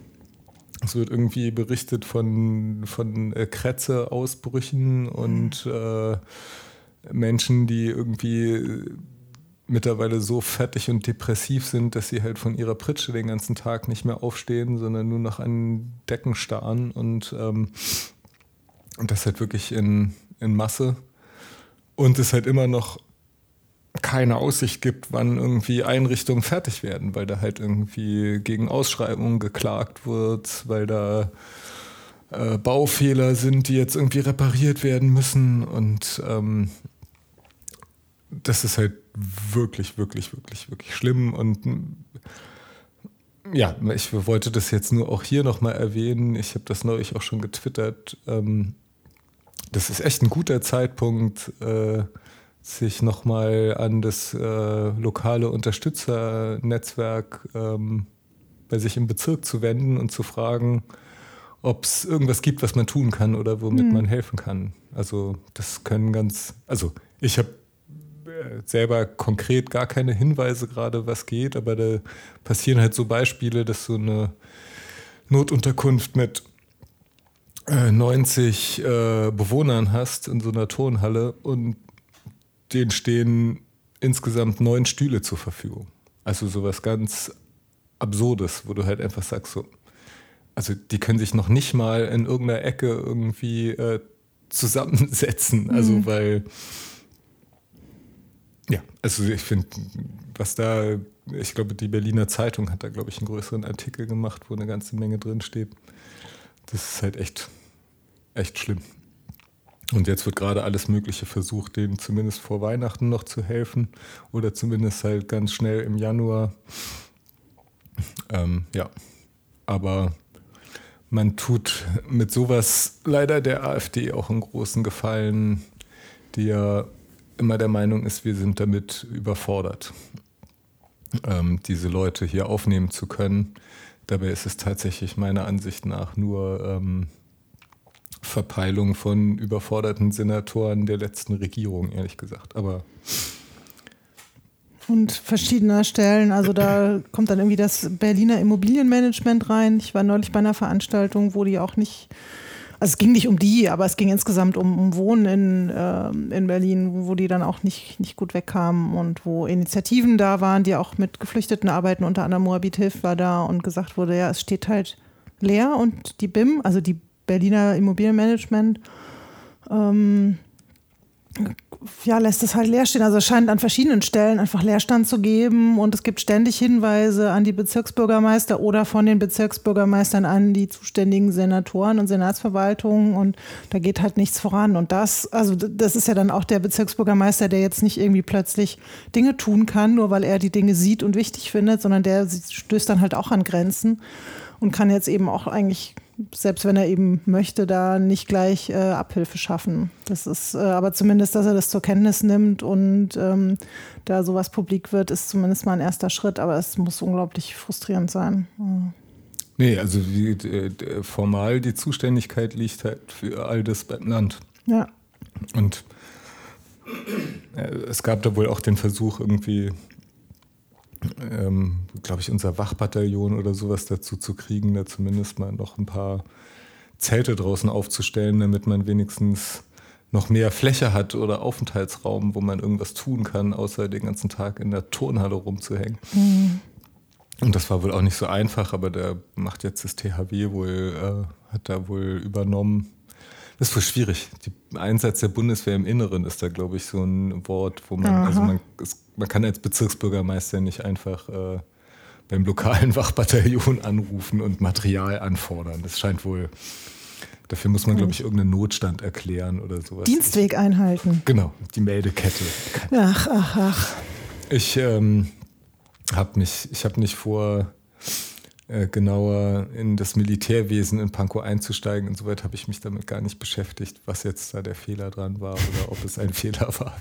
Es wird irgendwie berichtet von, von äh, Krätze-Ausbrüchen und äh, Menschen, die irgendwie mittlerweile so fertig und depressiv sind, dass sie halt von ihrer Pritsche den ganzen Tag nicht mehr aufstehen, sondern nur noch an Decken starren und, ähm, und das halt wirklich in, in Masse. Und es halt immer noch keine Aussicht gibt, wann irgendwie Einrichtungen fertig werden, weil da halt irgendwie gegen Ausschreibungen geklagt wird, weil da äh, Baufehler sind, die jetzt irgendwie repariert werden müssen und ähm, das ist halt wirklich, wirklich, wirklich, wirklich schlimm. Und ja, ich wollte das jetzt nur auch hier nochmal erwähnen. Ich habe das neulich auch schon getwittert. Ähm, das ist echt ein guter Zeitpunkt, äh, sich nochmal an das äh, lokale Unterstützernetzwerk ähm, bei sich im Bezirk zu wenden und zu fragen, ob es irgendwas gibt, was man tun kann oder womit mhm. man helfen kann. Also das können ganz, also ich habe selber konkret gar keine Hinweise gerade, was geht, aber da passieren halt so Beispiele, dass du eine Notunterkunft mit 90 äh, äh, Bewohnern hast in so einer Turnhalle und denen stehen insgesamt neun Stühle zur Verfügung. Also sowas ganz Absurdes, wo du halt einfach sagst, so, also die können sich noch nicht mal in irgendeiner Ecke irgendwie äh, zusammensetzen. Also mhm. weil ja, also ich finde, was da, ich glaube, die Berliner Zeitung hat da, glaube ich, einen größeren Artikel gemacht, wo eine ganze Menge drin steht. Das ist halt echt, echt schlimm. Und jetzt wird gerade alles Mögliche versucht, denen zumindest vor Weihnachten noch zu helfen oder zumindest halt ganz schnell im Januar. Ähm, ja, aber man tut mit sowas leider der AfD auch einen großen Gefallen, die ja immer der Meinung ist, wir sind damit überfordert, ähm, diese Leute hier aufnehmen zu können. Dabei ist es tatsächlich meiner Ansicht nach nur ähm, Verpeilung von überforderten Senatoren der letzten Regierung, ehrlich gesagt. Aber und verschiedener Stellen. Also da kommt dann irgendwie das Berliner Immobilienmanagement rein. Ich war neulich bei einer Veranstaltung, wo die auch nicht also es ging nicht um die, aber es ging insgesamt um, um Wohnen in, äh, in Berlin, wo die dann auch nicht, nicht gut wegkamen und wo Initiativen da waren, die auch mit Geflüchteten arbeiten, unter anderem Moabit Hilf war da und gesagt wurde, ja, es steht halt leer und die BIM, also die Berliner Immobilienmanagement, ähm, ja, lässt es halt leer stehen. Also es scheint an verschiedenen Stellen einfach Leerstand zu geben und es gibt ständig Hinweise an die Bezirksbürgermeister oder von den Bezirksbürgermeistern an die zuständigen Senatoren und Senatsverwaltungen und da geht halt nichts voran. Und das, also das ist ja dann auch der Bezirksbürgermeister, der jetzt nicht irgendwie plötzlich Dinge tun kann, nur weil er die Dinge sieht und wichtig findet, sondern der stößt dann halt auch an Grenzen und kann jetzt eben auch eigentlich selbst wenn er eben möchte, da nicht gleich äh, Abhilfe schaffen. Das ist äh, aber zumindest, dass er das zur Kenntnis nimmt und ähm, da sowas publik wird, ist zumindest mal ein erster Schritt, aber es muss unglaublich frustrierend sein. Ja. Nee, also die, die, formal die Zuständigkeit liegt halt für all das beim Land. Ja. Und äh, es gab da wohl auch den Versuch, irgendwie, ähm, glaube ich, unser Wachbataillon oder sowas dazu zu kriegen, da zumindest mal noch ein paar Zelte draußen aufzustellen, damit man wenigstens noch mehr Fläche hat oder Aufenthaltsraum, wo man irgendwas tun kann, außer den ganzen Tag in der Turnhalle rumzuhängen. Mhm. Und das war wohl auch nicht so einfach, aber da macht jetzt das THW wohl, äh, hat da wohl übernommen. Das ist wohl schwierig. Der Einsatz der Bundeswehr im Inneren ist da, glaube ich, so ein Wort, wo man, Aha. also man, es, man kann als Bezirksbürgermeister nicht einfach äh, beim lokalen Wachbataillon anrufen und Material anfordern. Das scheint wohl Dafür muss man, glaube ich, irgendeinen Notstand erklären oder sowas. Dienstweg einhalten. Genau, die Meldekette. Ach, ach, ach. Ich ähm, habe mich, ich habe nicht vor, äh, genauer in das Militärwesen in Pankow einzusteigen. Insoweit habe ich mich damit gar nicht beschäftigt, was jetzt da der Fehler dran war oder ob es ein Fehler war.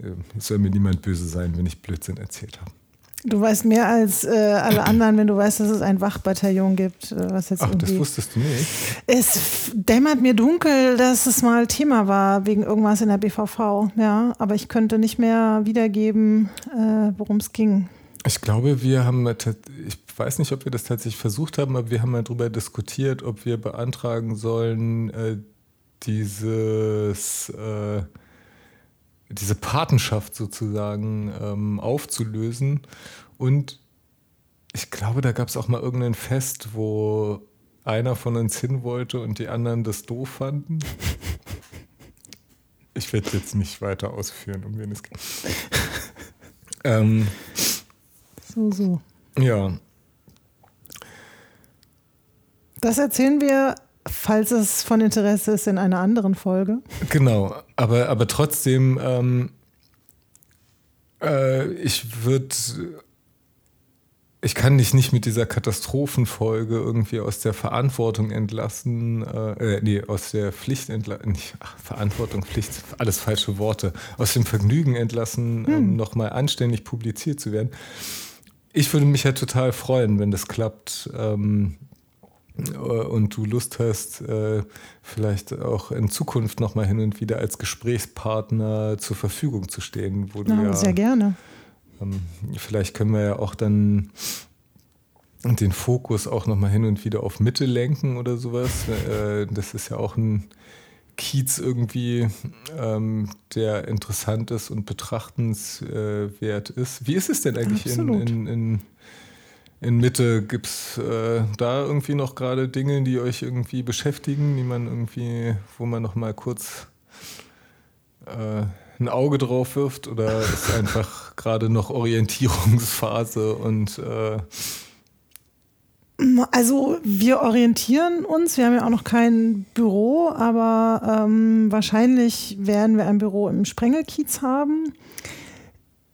Äh, es soll mir niemand böse sein, wenn ich Blödsinn erzählt habe. Du weißt mehr als äh, alle anderen, wenn du weißt, dass es ein Wachbataillon gibt. Äh, was jetzt Ach, das wusstest du nicht. Es dämmert mir dunkel, dass es mal Thema war wegen irgendwas in der BVV. Ja, aber ich könnte nicht mehr wiedergeben, äh, worum es ging. Ich glaube, wir haben, ich weiß nicht, ob wir das tatsächlich versucht haben, aber wir haben mal darüber diskutiert, ob wir beantragen sollen, äh, dieses äh, diese Patenschaft sozusagen ähm, aufzulösen. Und ich glaube, da gab es auch mal irgendein Fest, wo einer von uns hin wollte und die anderen das doof fanden. Ich werde jetzt nicht weiter ausführen, um wen es geht. ähm, so, so. Ja. Das erzählen wir falls es von Interesse ist, in einer anderen Folge. Genau, aber, aber trotzdem, ähm, äh, ich würde, ich kann dich nicht mit dieser Katastrophenfolge irgendwie aus der Verantwortung entlassen, äh, äh nee, aus der Pflicht entlassen, nicht, ach, Verantwortung, Pflicht, alles falsche Worte, aus dem Vergnügen entlassen, hm. ähm, nochmal anständig publiziert zu werden. Ich würde mich ja total freuen, wenn das klappt. Ähm, äh, und du Lust hast, äh, vielleicht auch in Zukunft nochmal hin und wieder als Gesprächspartner zur Verfügung zu stehen. Wo ja, ja, sehr gerne. Ähm, vielleicht können wir ja auch dann den Fokus auch nochmal hin und wieder auf Mitte lenken oder sowas. Äh, das ist ja auch ein Kiez irgendwie, ähm, der interessant ist und betrachtenswert ist. Wie ist es denn eigentlich in, in, in in Mitte? Gibt es äh, da irgendwie noch gerade Dinge, die euch irgendwie beschäftigen, die man irgendwie, wo man noch mal kurz äh, ein Auge drauf wirft? Oder ist einfach gerade noch Orientierungsphase und äh also wir orientieren uns, wir haben ja auch noch kein Büro, aber ähm, wahrscheinlich werden wir ein Büro im Sprengelkiez haben.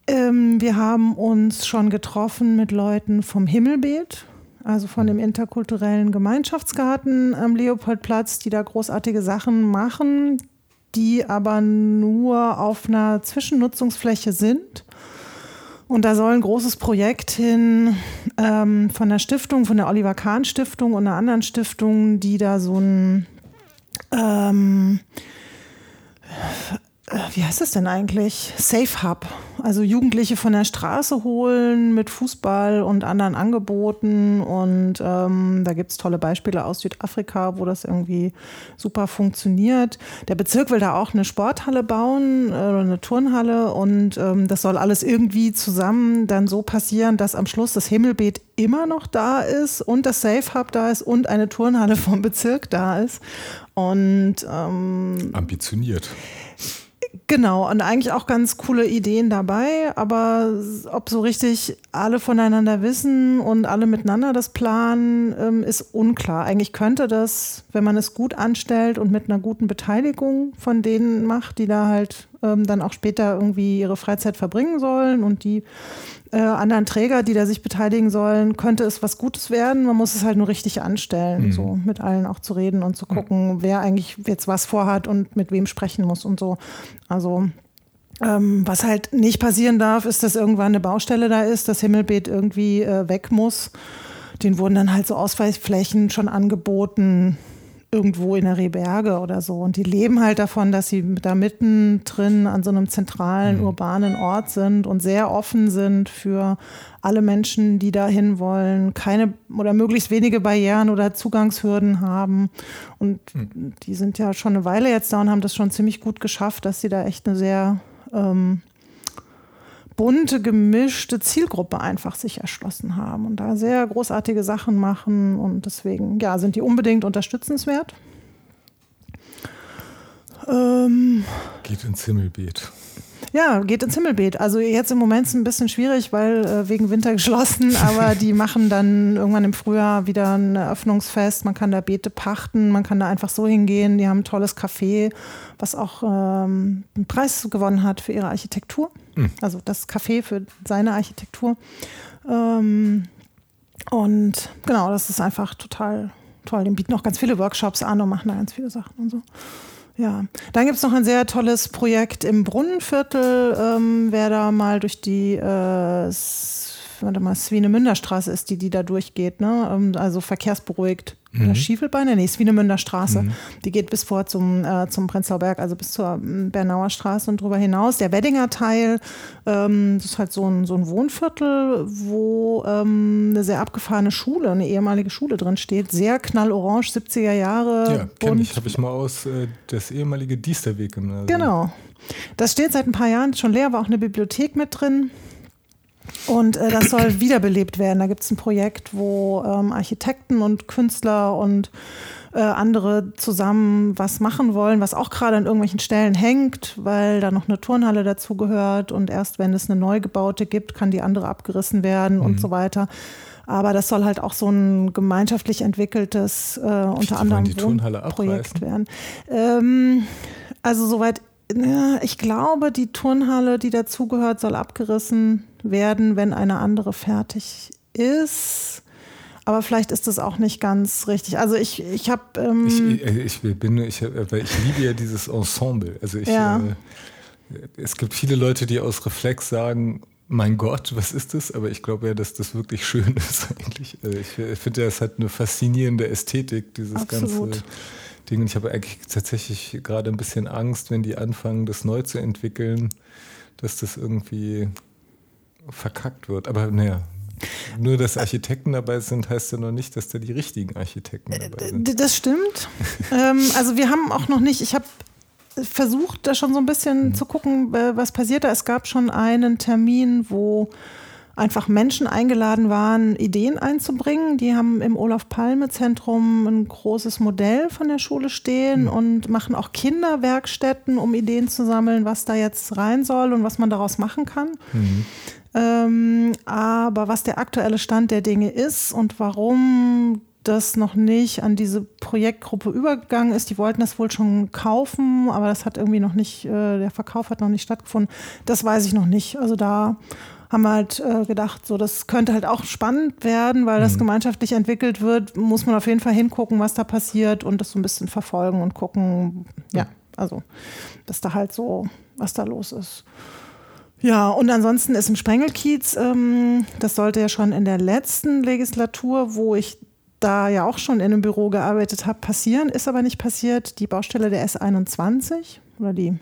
Ähm, wir haben uns schon getroffen mit Leuten vom Himmelbeet, also von dem interkulturellen Gemeinschaftsgarten am Leopoldplatz, die da großartige Sachen machen, die aber nur auf einer Zwischennutzungsfläche sind. Und da soll ein großes Projekt hin ähm, von der Stiftung, von der Oliver Kahn Stiftung und einer anderen Stiftung, die da so ein ähm, äh, wie heißt das denn eigentlich? Safe Hub. Also Jugendliche von der Straße holen mit Fußball und anderen Angeboten. Und ähm, da gibt es tolle Beispiele aus Südafrika, wo das irgendwie super funktioniert. Der Bezirk will da auch eine Sporthalle bauen äh, oder eine Turnhalle. Und ähm, das soll alles irgendwie zusammen dann so passieren, dass am Schluss das Himmelbeet immer noch da ist und das Safe Hub da ist und eine Turnhalle vom Bezirk da ist. Und ähm, ambitioniert. Genau, und eigentlich auch ganz coole Ideen dabei, aber ob so richtig alle voneinander wissen und alle miteinander das planen, ähm, ist unklar. Eigentlich könnte das, wenn man es gut anstellt und mit einer guten Beteiligung von denen macht, die da halt ähm, dann auch später irgendwie ihre Freizeit verbringen sollen und die äh, anderen Träger, die da sich beteiligen sollen, könnte es was Gutes werden. Man muss es halt nur richtig anstellen, mhm. so mit allen auch zu reden und zu gucken, mhm. wer eigentlich jetzt was vorhat und mit wem sprechen muss und so. Also ähm, was halt nicht passieren darf, ist, dass irgendwann eine Baustelle da ist, das Himmelbeet irgendwie äh, weg muss. Den wurden dann halt so Ausweichflächen schon angeboten irgendwo in der Rehberge oder so. Und die leben halt davon, dass sie da mittendrin an so einem zentralen mhm. urbanen Ort sind und sehr offen sind für alle Menschen, die da hin wollen, keine oder möglichst wenige Barrieren oder Zugangshürden haben. Und mhm. die sind ja schon eine Weile jetzt da und haben das schon ziemlich gut geschafft, dass sie da echt eine sehr ähm, bunte, gemischte Zielgruppe einfach sich erschlossen haben und da sehr großartige Sachen machen. Und deswegen, ja, sind die unbedingt unterstützenswert. Ähm, Geht ins Himmelbeet. Ja, geht ins Himmelbeet. Also jetzt im Moment ist es ein bisschen schwierig, weil äh, wegen Winter geschlossen, aber die machen dann irgendwann im Frühjahr wieder ein Eröffnungsfest. Man kann da Beete pachten, man kann da einfach so hingehen. Die haben ein tolles Café, was auch ähm, einen Preis gewonnen hat für ihre Architektur. Mhm. Also das Café für seine Architektur. Ähm, und genau, das ist einfach total toll. Die bieten auch ganz viele Workshops an und machen da ganz viele Sachen und so. Ja, dann gibt es noch ein sehr tolles Projekt im Brunnenviertel. Ähm, wer da mal durch die äh, warte mal, Swinemünderstraße ist, die, die da durchgeht, ne? Ähm, also verkehrsberuhigt mhm. Schiefelbeine, nee, Swinemünder Straße. Mhm. Die geht bis vor zum, äh, zum Prenzlauer Berg, also bis zur ähm, Bernauer Straße und darüber hinaus. Der Weddinger Teil, ähm, das ist halt so ein, so ein Wohnviertel, wo ähm, eine sehr abgefahrene Schule, eine ehemalige Schule drin steht. Sehr knallorange, 70er Jahre. Ja, kenne ich, habe ich mal aus äh, das ehemalige Diesterweg-Gymnasium. Genau. Das steht seit ein paar Jahren schon leer, war auch eine Bibliothek mit drin. Und äh, das soll wiederbelebt werden. Da gibt es ein Projekt, wo ähm, Architekten und Künstler und äh, andere zusammen was machen wollen, was auch gerade an irgendwelchen Stellen hängt, weil da noch eine Turnhalle dazugehört und erst wenn es eine neu gebaute gibt, kann die andere abgerissen werden mhm. und so weiter. Aber das soll halt auch so ein gemeinschaftlich entwickeltes, äh, unter anderem Projekt werden. Ähm, also soweit ich glaube, die Turnhalle, die dazugehört, soll abgerissen werden, wenn eine andere fertig ist. Aber vielleicht ist das auch nicht ganz richtig. Also ich, ich habe. Ähm ich, ich, bin, ich, äh, ich liebe ja dieses Ensemble. Also ich, ja. äh, es gibt viele Leute, die aus Reflex sagen, mein Gott, was ist das? Aber ich glaube ja, dass das wirklich schön ist eigentlich. Also ich finde ja, es hat eine faszinierende Ästhetik, dieses Absolut. ganze Ding. Und ich habe eigentlich tatsächlich gerade ein bisschen Angst, wenn die anfangen, das neu zu entwickeln, dass das irgendwie verkackt wird. Aber naja, nur, dass Architekten dabei sind, heißt ja noch nicht, dass da die richtigen Architekten dabei sind. Das stimmt. ähm, also wir haben auch noch nicht, ich habe versucht, da schon so ein bisschen mhm. zu gucken, äh, was passiert da. Es gab schon einen Termin, wo einfach Menschen eingeladen waren, Ideen einzubringen. Die haben im Olaf Palme Zentrum ein großes Modell von der Schule stehen mhm. und machen auch Kinderwerkstätten, um Ideen zu sammeln, was da jetzt rein soll und was man daraus machen kann. Mhm. Ähm, aber was der aktuelle Stand der Dinge ist und warum das noch nicht an diese Projektgruppe übergegangen ist. Die wollten das wohl schon kaufen, aber das hat irgendwie noch nicht, äh, der Verkauf hat noch nicht stattgefunden. Das weiß ich noch nicht. Also da haben wir halt äh, gedacht, so das könnte halt auch spannend werden, weil das mhm. gemeinschaftlich entwickelt wird. Muss man auf jeden Fall hingucken, was da passiert und das so ein bisschen verfolgen und gucken, ja, also dass da halt so, was da los ist. Ja, und ansonsten ist im Sprengelkiez, ähm, das sollte ja schon in der letzten Legislatur, wo ich da ja auch schon in einem Büro gearbeitet habe, passieren, ist aber nicht passiert. Die Baustelle der S21 oder die,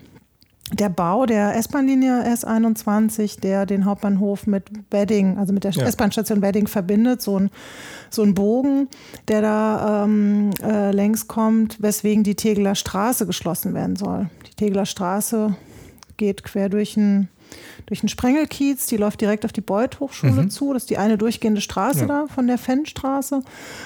der Bau der S-Bahn-Linie S21, der den Hauptbahnhof mit Wedding, also mit der ja. S-Bahn-Station Wedding verbindet, so ein, so ein Bogen, der da ähm, äh, längs kommt, weswegen die Tegeler Straße geschlossen werden soll. Die Tegeler Straße geht quer durch ein durch den Sprengelkiez, die läuft direkt auf die Beuth-Hochschule mhm. zu. Das ist die eine durchgehende Straße ja. da von der Fennstraße.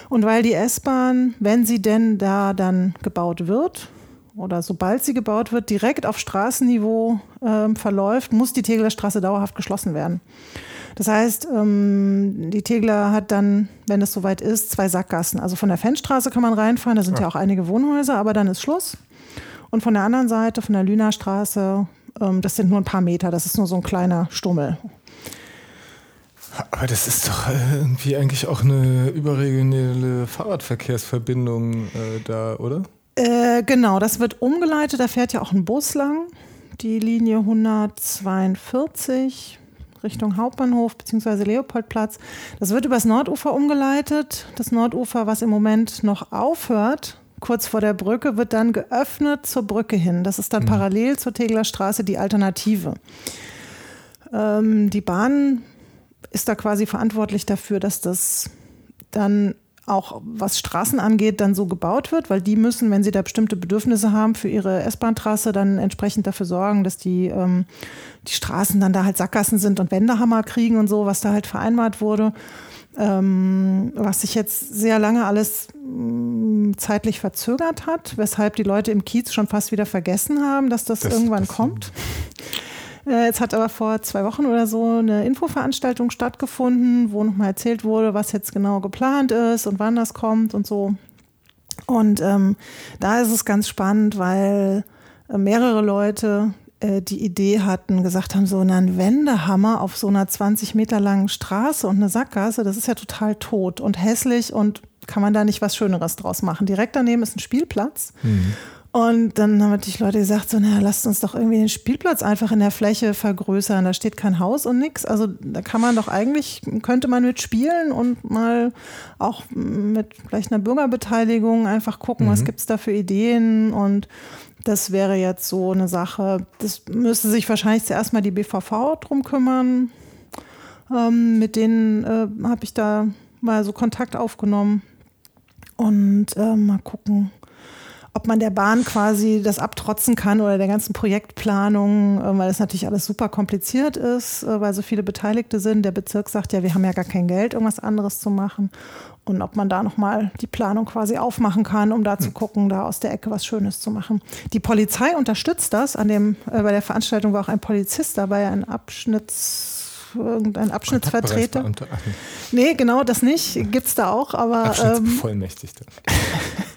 Und weil die S-Bahn, wenn sie denn da dann gebaut wird, oder sobald sie gebaut wird, direkt auf Straßenniveau äh, verläuft, muss die Tegeler Straße dauerhaft geschlossen werden. Das heißt, ähm, die Tegler hat dann, wenn es soweit ist, zwei Sackgassen. Also von der Fennstraße kann man reinfahren, da sind ja. ja auch einige Wohnhäuser, aber dann ist Schluss. Und von der anderen Seite, von der Lüner Straße, ähm, das sind nur ein paar Meter, das ist nur so ein kleiner Stummel. Aber das ist doch äh, irgendwie eigentlich auch eine überregionale Fahrradverkehrsverbindung äh, da, oder? Äh, genau, das wird umgeleitet. Da fährt ja auch ein Bus lang. Die Linie 142 Richtung Hauptbahnhof bzw. Leopoldplatz. Das wird übers Nordufer umgeleitet. Das Nordufer, was im Moment noch aufhört, kurz vor der Brücke, wird dann geöffnet zur Brücke hin. Das ist dann mhm. parallel zur Tegeler Straße die Alternative. Ähm, die Bahn ist da quasi verantwortlich dafür, dass das dann auch was Straßen angeht, dann so gebaut wird, weil die müssen, wenn sie da bestimmte Bedürfnisse haben für ihre S-Bahn-Trasse, dann entsprechend dafür sorgen, dass die, ähm, die Straßen dann da halt Sackgassen sind und Wendehammer kriegen und so, was da halt vereinbart wurde. Ähm, was sich jetzt sehr lange alles mh, mm, zeitlich verzögert hat, weshalb die Leute im Kiez schon fast wieder vergessen haben, dass das, das irgendwann das kommt. Äh, jetzt hat aber vor zwei Wochen oder so eine Infoveranstaltung stattgefunden, wo nochmal erzählt wurde, was jetzt genau geplant ist und wann das kommt und so. Und ähm, da ist es ganz spannend, weil äh, mehrere Leute äh, die Idee hatten, gesagt haben, so einen Wendehammer auf so einer 20 Meter langen Straße und eine Sackgasse, das ist ja total tot und hässlich und kann man da nicht was Schöneres draus machen. Direkt daneben ist ein Spielplatz. Mhm. Und dann haben natürlich Leute gesagt, so, naja, lasst uns doch irgendwie den Spielplatz einfach in der Fläche vergrößern. Da steht kein Haus und nichts. Also da kann man doch eigentlich, könnte man mit spielen und mal auch mit vielleicht einer Bürgerbeteiligung einfach gucken, mhm. was gibt es da für Ideen. Und das wäre jetzt so eine Sache. Das müsste sich wahrscheinlich zuerst mal die BVV drum kümmern. Ähm, mit denen äh, habe ich da mal so Kontakt aufgenommen. Und äh, mal gucken ob man der Bahn quasi das abtrotzen kann oder der ganzen Projektplanung, äh, weil das natürlich alles super kompliziert ist, äh, weil so viele Beteiligte sind. Der Bezirk sagt ja, wir haben ja gar kein Geld, irgendwas anderes zu machen. Und ob man da nochmal die Planung quasi aufmachen kann, um da zu hm. gucken, da aus der Ecke was Schönes zu machen. Die Polizei unterstützt das. An dem, äh, bei der Veranstaltung war auch ein Polizist dabei, ein Abschnitts irgendein Abschnittsvertreter. Nee, genau das nicht. Gibt es da auch, aber. Abschnittsbevollmächtigter. Ähm,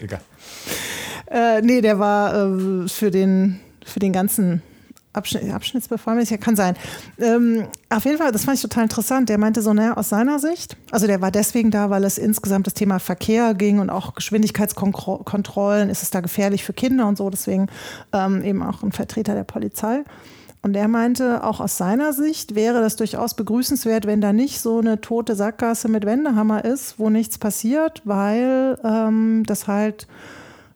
Egal. Äh, nee, der war äh, für, den, für den ganzen Abschnitt, Abschnittsbevollmächtiger, kann sein. Ähm, auf jeden Fall, das fand ich total interessant. Der meinte so, naja, aus seiner Sicht, also der war deswegen da, weil es insgesamt das Thema Verkehr ging und auch Geschwindigkeitskontrollen, ist es da gefährlich für Kinder und so, deswegen ähm, eben auch ein Vertreter der Polizei. Und er meinte, auch aus seiner Sicht wäre das durchaus begrüßenswert, wenn da nicht so eine tote Sackgasse mit Wendehammer ist, wo nichts passiert, weil ähm, das halt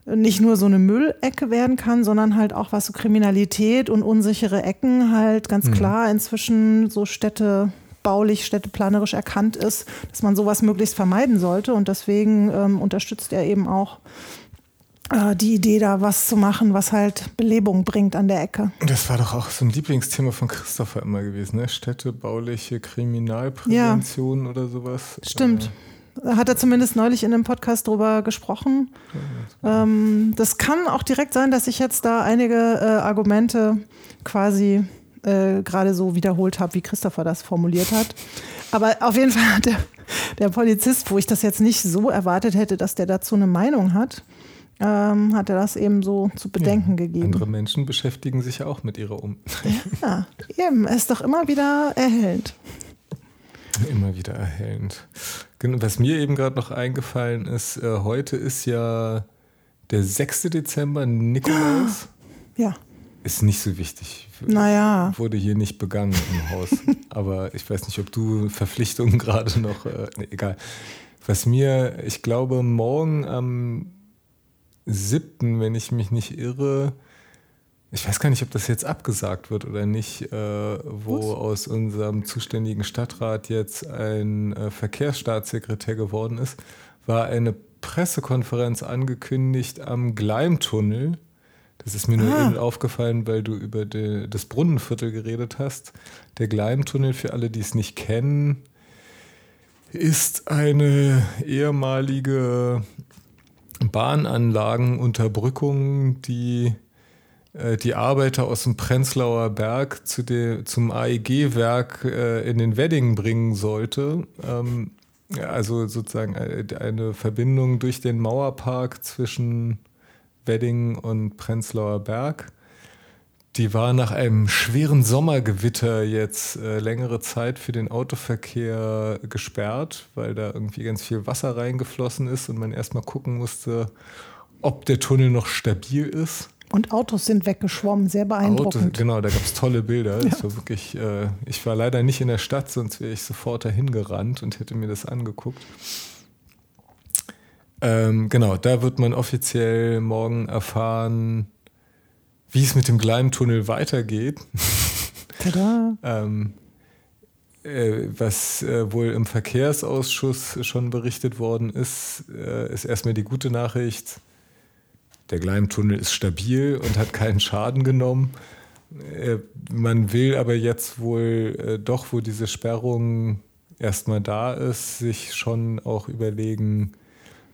nicht nur so eine Müllecke werden kann, sondern halt auch was so Kriminalität und unsichere Ecken halt ganz mhm. klar inzwischen so Städte baulich, städteplanerisch erkannt ist, dass man sowas möglichst vermeiden sollte. Und deswegen ähm, unterstützt er eben auch äh, die Idee, da was zu machen, was halt Belebung bringt an der Ecke. Das war doch auch so ein Lieblingsthema von Christopher immer gewesen, ne? Städtebauliche Kriminalprävention ja. oder sowas. Stimmt. Hat er zumindest neulich in einem Podcast drüber gesprochen. Ähm, das kann auch direkt sein, dass ich jetzt da einige äh, Argumente quasi äh, gerade so wiederholt habe, wie Christopher das formuliert hat. Aber auf jeden Fall hat der, der Polizist, wo ich das jetzt nicht so erwartet hätte, dass der dazu eine Meinung hat, ähm, hat er das eben so zu bedenken ja, gegeben. Andere Menschen beschäftigen sich ja auch mit ihrer Um. ja, eben. Es ist doch immer wieder erhellend. Immer wieder erhellend. Was mir eben gerade noch eingefallen ist, äh, heute ist ja der 6. Dezember, Nikolaus. Ja. Ist nicht so wichtig. Naja. Wurde hier nicht begangen im Haus. Aber ich weiß nicht, ob du Verpflichtungen gerade noch. Äh, nee, egal. Was mir, ich glaube, morgen am 7., wenn ich mich nicht irre, ich weiß gar nicht, ob das jetzt abgesagt wird oder nicht, äh, wo Was? aus unserem zuständigen Stadtrat jetzt ein äh, Verkehrsstaatssekretär geworden ist, war eine Pressekonferenz angekündigt am Gleimtunnel. Das ist mir nur ah. eben aufgefallen, weil du über die, das Brunnenviertel geredet hast. Der Gleimtunnel, für alle, die es nicht kennen, ist eine ehemalige Bahnanlagenunterbrückung, die die Arbeiter aus dem Prenzlauer Berg zu dem, zum AEG-Werk äh, in den Wedding bringen sollte. Ähm, also sozusagen äh, eine Verbindung durch den Mauerpark zwischen Wedding und Prenzlauer Berg. Die war nach einem schweren Sommergewitter jetzt äh, längere Zeit für den Autoverkehr gesperrt, weil da irgendwie ganz viel Wasser reingeflossen ist und man erstmal gucken musste, ob der Tunnel noch stabil ist. Und Autos sind weggeschwommen, sehr beeindruckend. Autos, genau, da gab es tolle Bilder. Ja. war wirklich, äh, ich war leider nicht in der Stadt, sonst wäre ich sofort dahin gerannt und hätte mir das angeguckt. Ähm, genau, da wird man offiziell morgen erfahren, wie es mit dem Gleimtunnel weitergeht. Tada. ähm, äh, was äh, wohl im Verkehrsausschuss schon berichtet worden ist, äh, ist erstmal die gute Nachricht. Der Gleimtunnel ist stabil und hat keinen Schaden genommen. Äh, man will aber jetzt wohl äh, doch, wo diese Sperrung erstmal da ist, sich schon auch überlegen,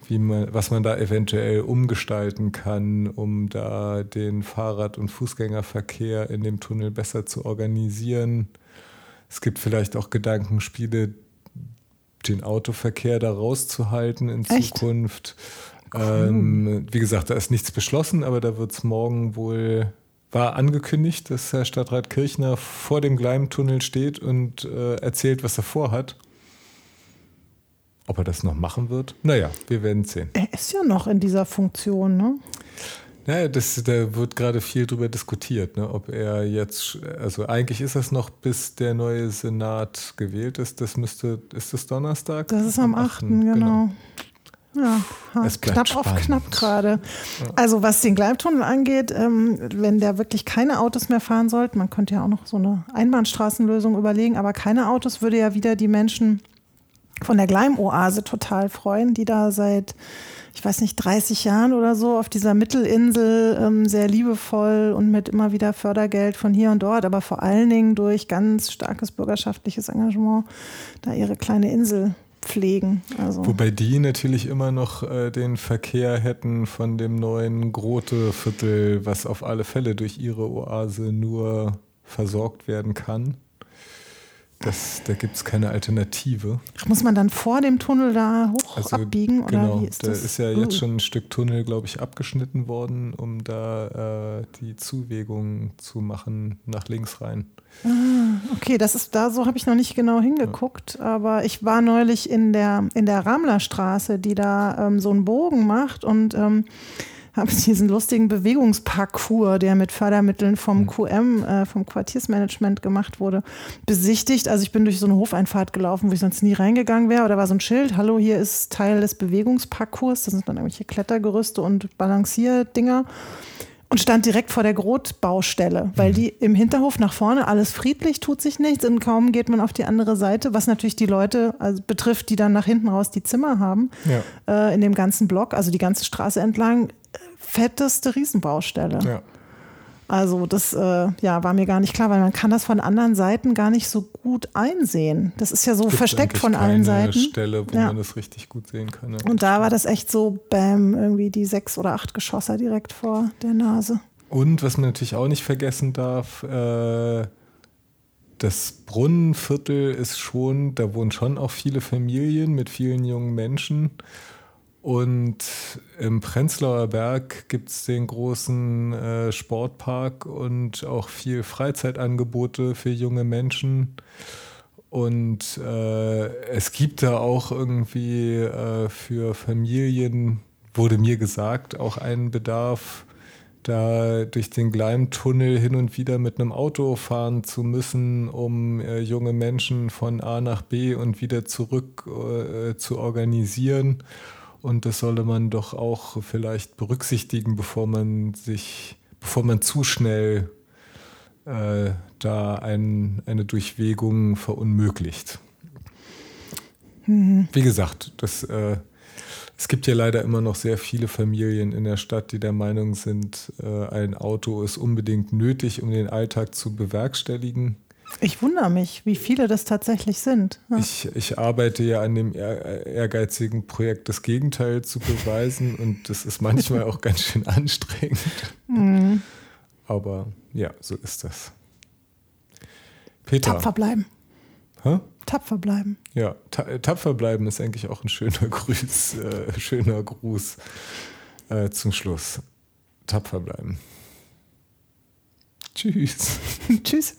wie man, was man da eventuell umgestalten kann, um da den Fahrrad- und Fußgängerverkehr in dem Tunnel besser zu organisieren. Es gibt vielleicht auch Gedankenspiele, den Autoverkehr da rauszuhalten in Echt? Zukunft. Ähm, wie gesagt, da ist nichts beschlossen, aber da wird es morgen wohl, war angekündigt, dass Herr Stadtrat Kirchner vor dem Gleimtunnel steht und äh, erzählt, was er vorhat. Ob er das noch machen wird? Naja, wir werden sehen. Er ist ja noch in dieser Funktion, ne? Naja, das, da wird gerade viel drüber diskutiert, ne, ob er jetzt, also eigentlich ist das noch, bis der neue Senat gewählt ist. Das müsste, ist das Donnerstag? Das ist am 8. genau. Ja, Es knapp auf knapp gerade. Also was den Gleimtunnel angeht, ähm, wenn der wirklich keine Autos mehr fahren sollte, man könnte ja auch noch so eine Einbahnstraßenlösung überlegen, aber keine Autos würde ja wieder die Menschen von der Gleimoase total freuen, die da seit, ich weiß nicht, 30 Jahren oder so auf dieser Mittelinsel ähm, sehr liebevoll und mit immer wieder Fördergeld von hier und dort, aber vor allen Dingen durch ganz starkes bürgerschaftliches Engagement da ihre kleine Insel pflegen. Also. Wobei die natürlich immer noch äh, den Verkehr hätten von dem neuen Grote-Viertel, was auf alle Fälle durch ihre Oase nur versorgt werden kann. Das, da gibt es keine Alternative. Muss man dann vor dem Tunnel da hoch Also, abbiegen oder genau, wie ist da das? ist ja jetzt schon ein Stück Tunnel, glaube ich, abgeschnitten worden, um da äh, die Zuwegung zu machen nach links rein. Okay, das ist da, so habe ich noch nicht genau hingeguckt, aber ich war neulich in der, in der Ramlerstraße, die da ähm, so einen Bogen macht und ähm, habe diesen lustigen Bewegungsparcours, der mit Fördermitteln vom QM, äh, vom Quartiersmanagement gemacht wurde, besichtigt. Also ich bin durch so eine Hofeinfahrt gelaufen, wo ich sonst nie reingegangen wäre. Da war so ein Schild, hallo, hier ist Teil des Bewegungsparcours. Das sind dann irgendwelche Klettergerüste und Balancierdinger und stand direkt vor der Grotbaustelle, weil die im Hinterhof nach vorne alles friedlich, tut sich nichts und kaum geht man auf die andere Seite, was natürlich die Leute also betrifft, die dann nach hinten raus die Zimmer haben, Ja. äh, in dem ganzen Block, also die ganze Straße entlang, äh, fetteste Riesenbaustelle. Ja. Also das äh, ja, war mir gar nicht klar, weil man kann das von anderen Seiten gar nicht so gut einsehen. Das ist ja so Gibt versteckt von allen keine Seiten. Stelle, wo Ja. man das richtig gut sehen kann. Und da war das echt so, bam, irgendwie die sechs oder acht Geschosser direkt vor der Nase. Und was man natürlich auch nicht vergessen darf, äh, das Brunnenviertel ist schon, da wohnen schon auch viele Familien mit vielen jungen Menschen. Und im Prenzlauer Berg gibt es den großen äh, Sportpark und auch viel Freizeitangebote für junge Menschen. Und äh, es gibt da auch irgendwie äh, für Familien, wurde mir gesagt, auch einen Bedarf, da durch den Gleimtunnel hin und wieder mit einem Auto fahren zu müssen, um äh, junge Menschen von A nach B und wieder zurück äh, zu organisieren. Und das solle man doch auch vielleicht berücksichtigen, bevor man sich, bevor man zu schnell äh, da ein, eine Durchwegung verunmöglicht. Wie gesagt, das, äh, es gibt ja leider immer noch sehr viele Familien in der Stadt, die der Meinung sind, äh, ein Auto ist unbedingt nötig, um den Alltag zu bewerkstelligen. Ich wundere mich, wie viele das tatsächlich sind. Ja. Ich, ich arbeite ja an dem ehr- ehrgeizigen Projekt, das Gegenteil zu beweisen und das ist manchmal auch ganz schön anstrengend. Aber ja, so ist das. Peter. Tapfer bleiben. Hä? Tapfer bleiben. Ja, ta tapfer bleiben ist eigentlich auch ein schöner Gruß, äh, schöner Gruß äh, zum Schluss. Tapfer bleiben. Tschüss. Tschüss.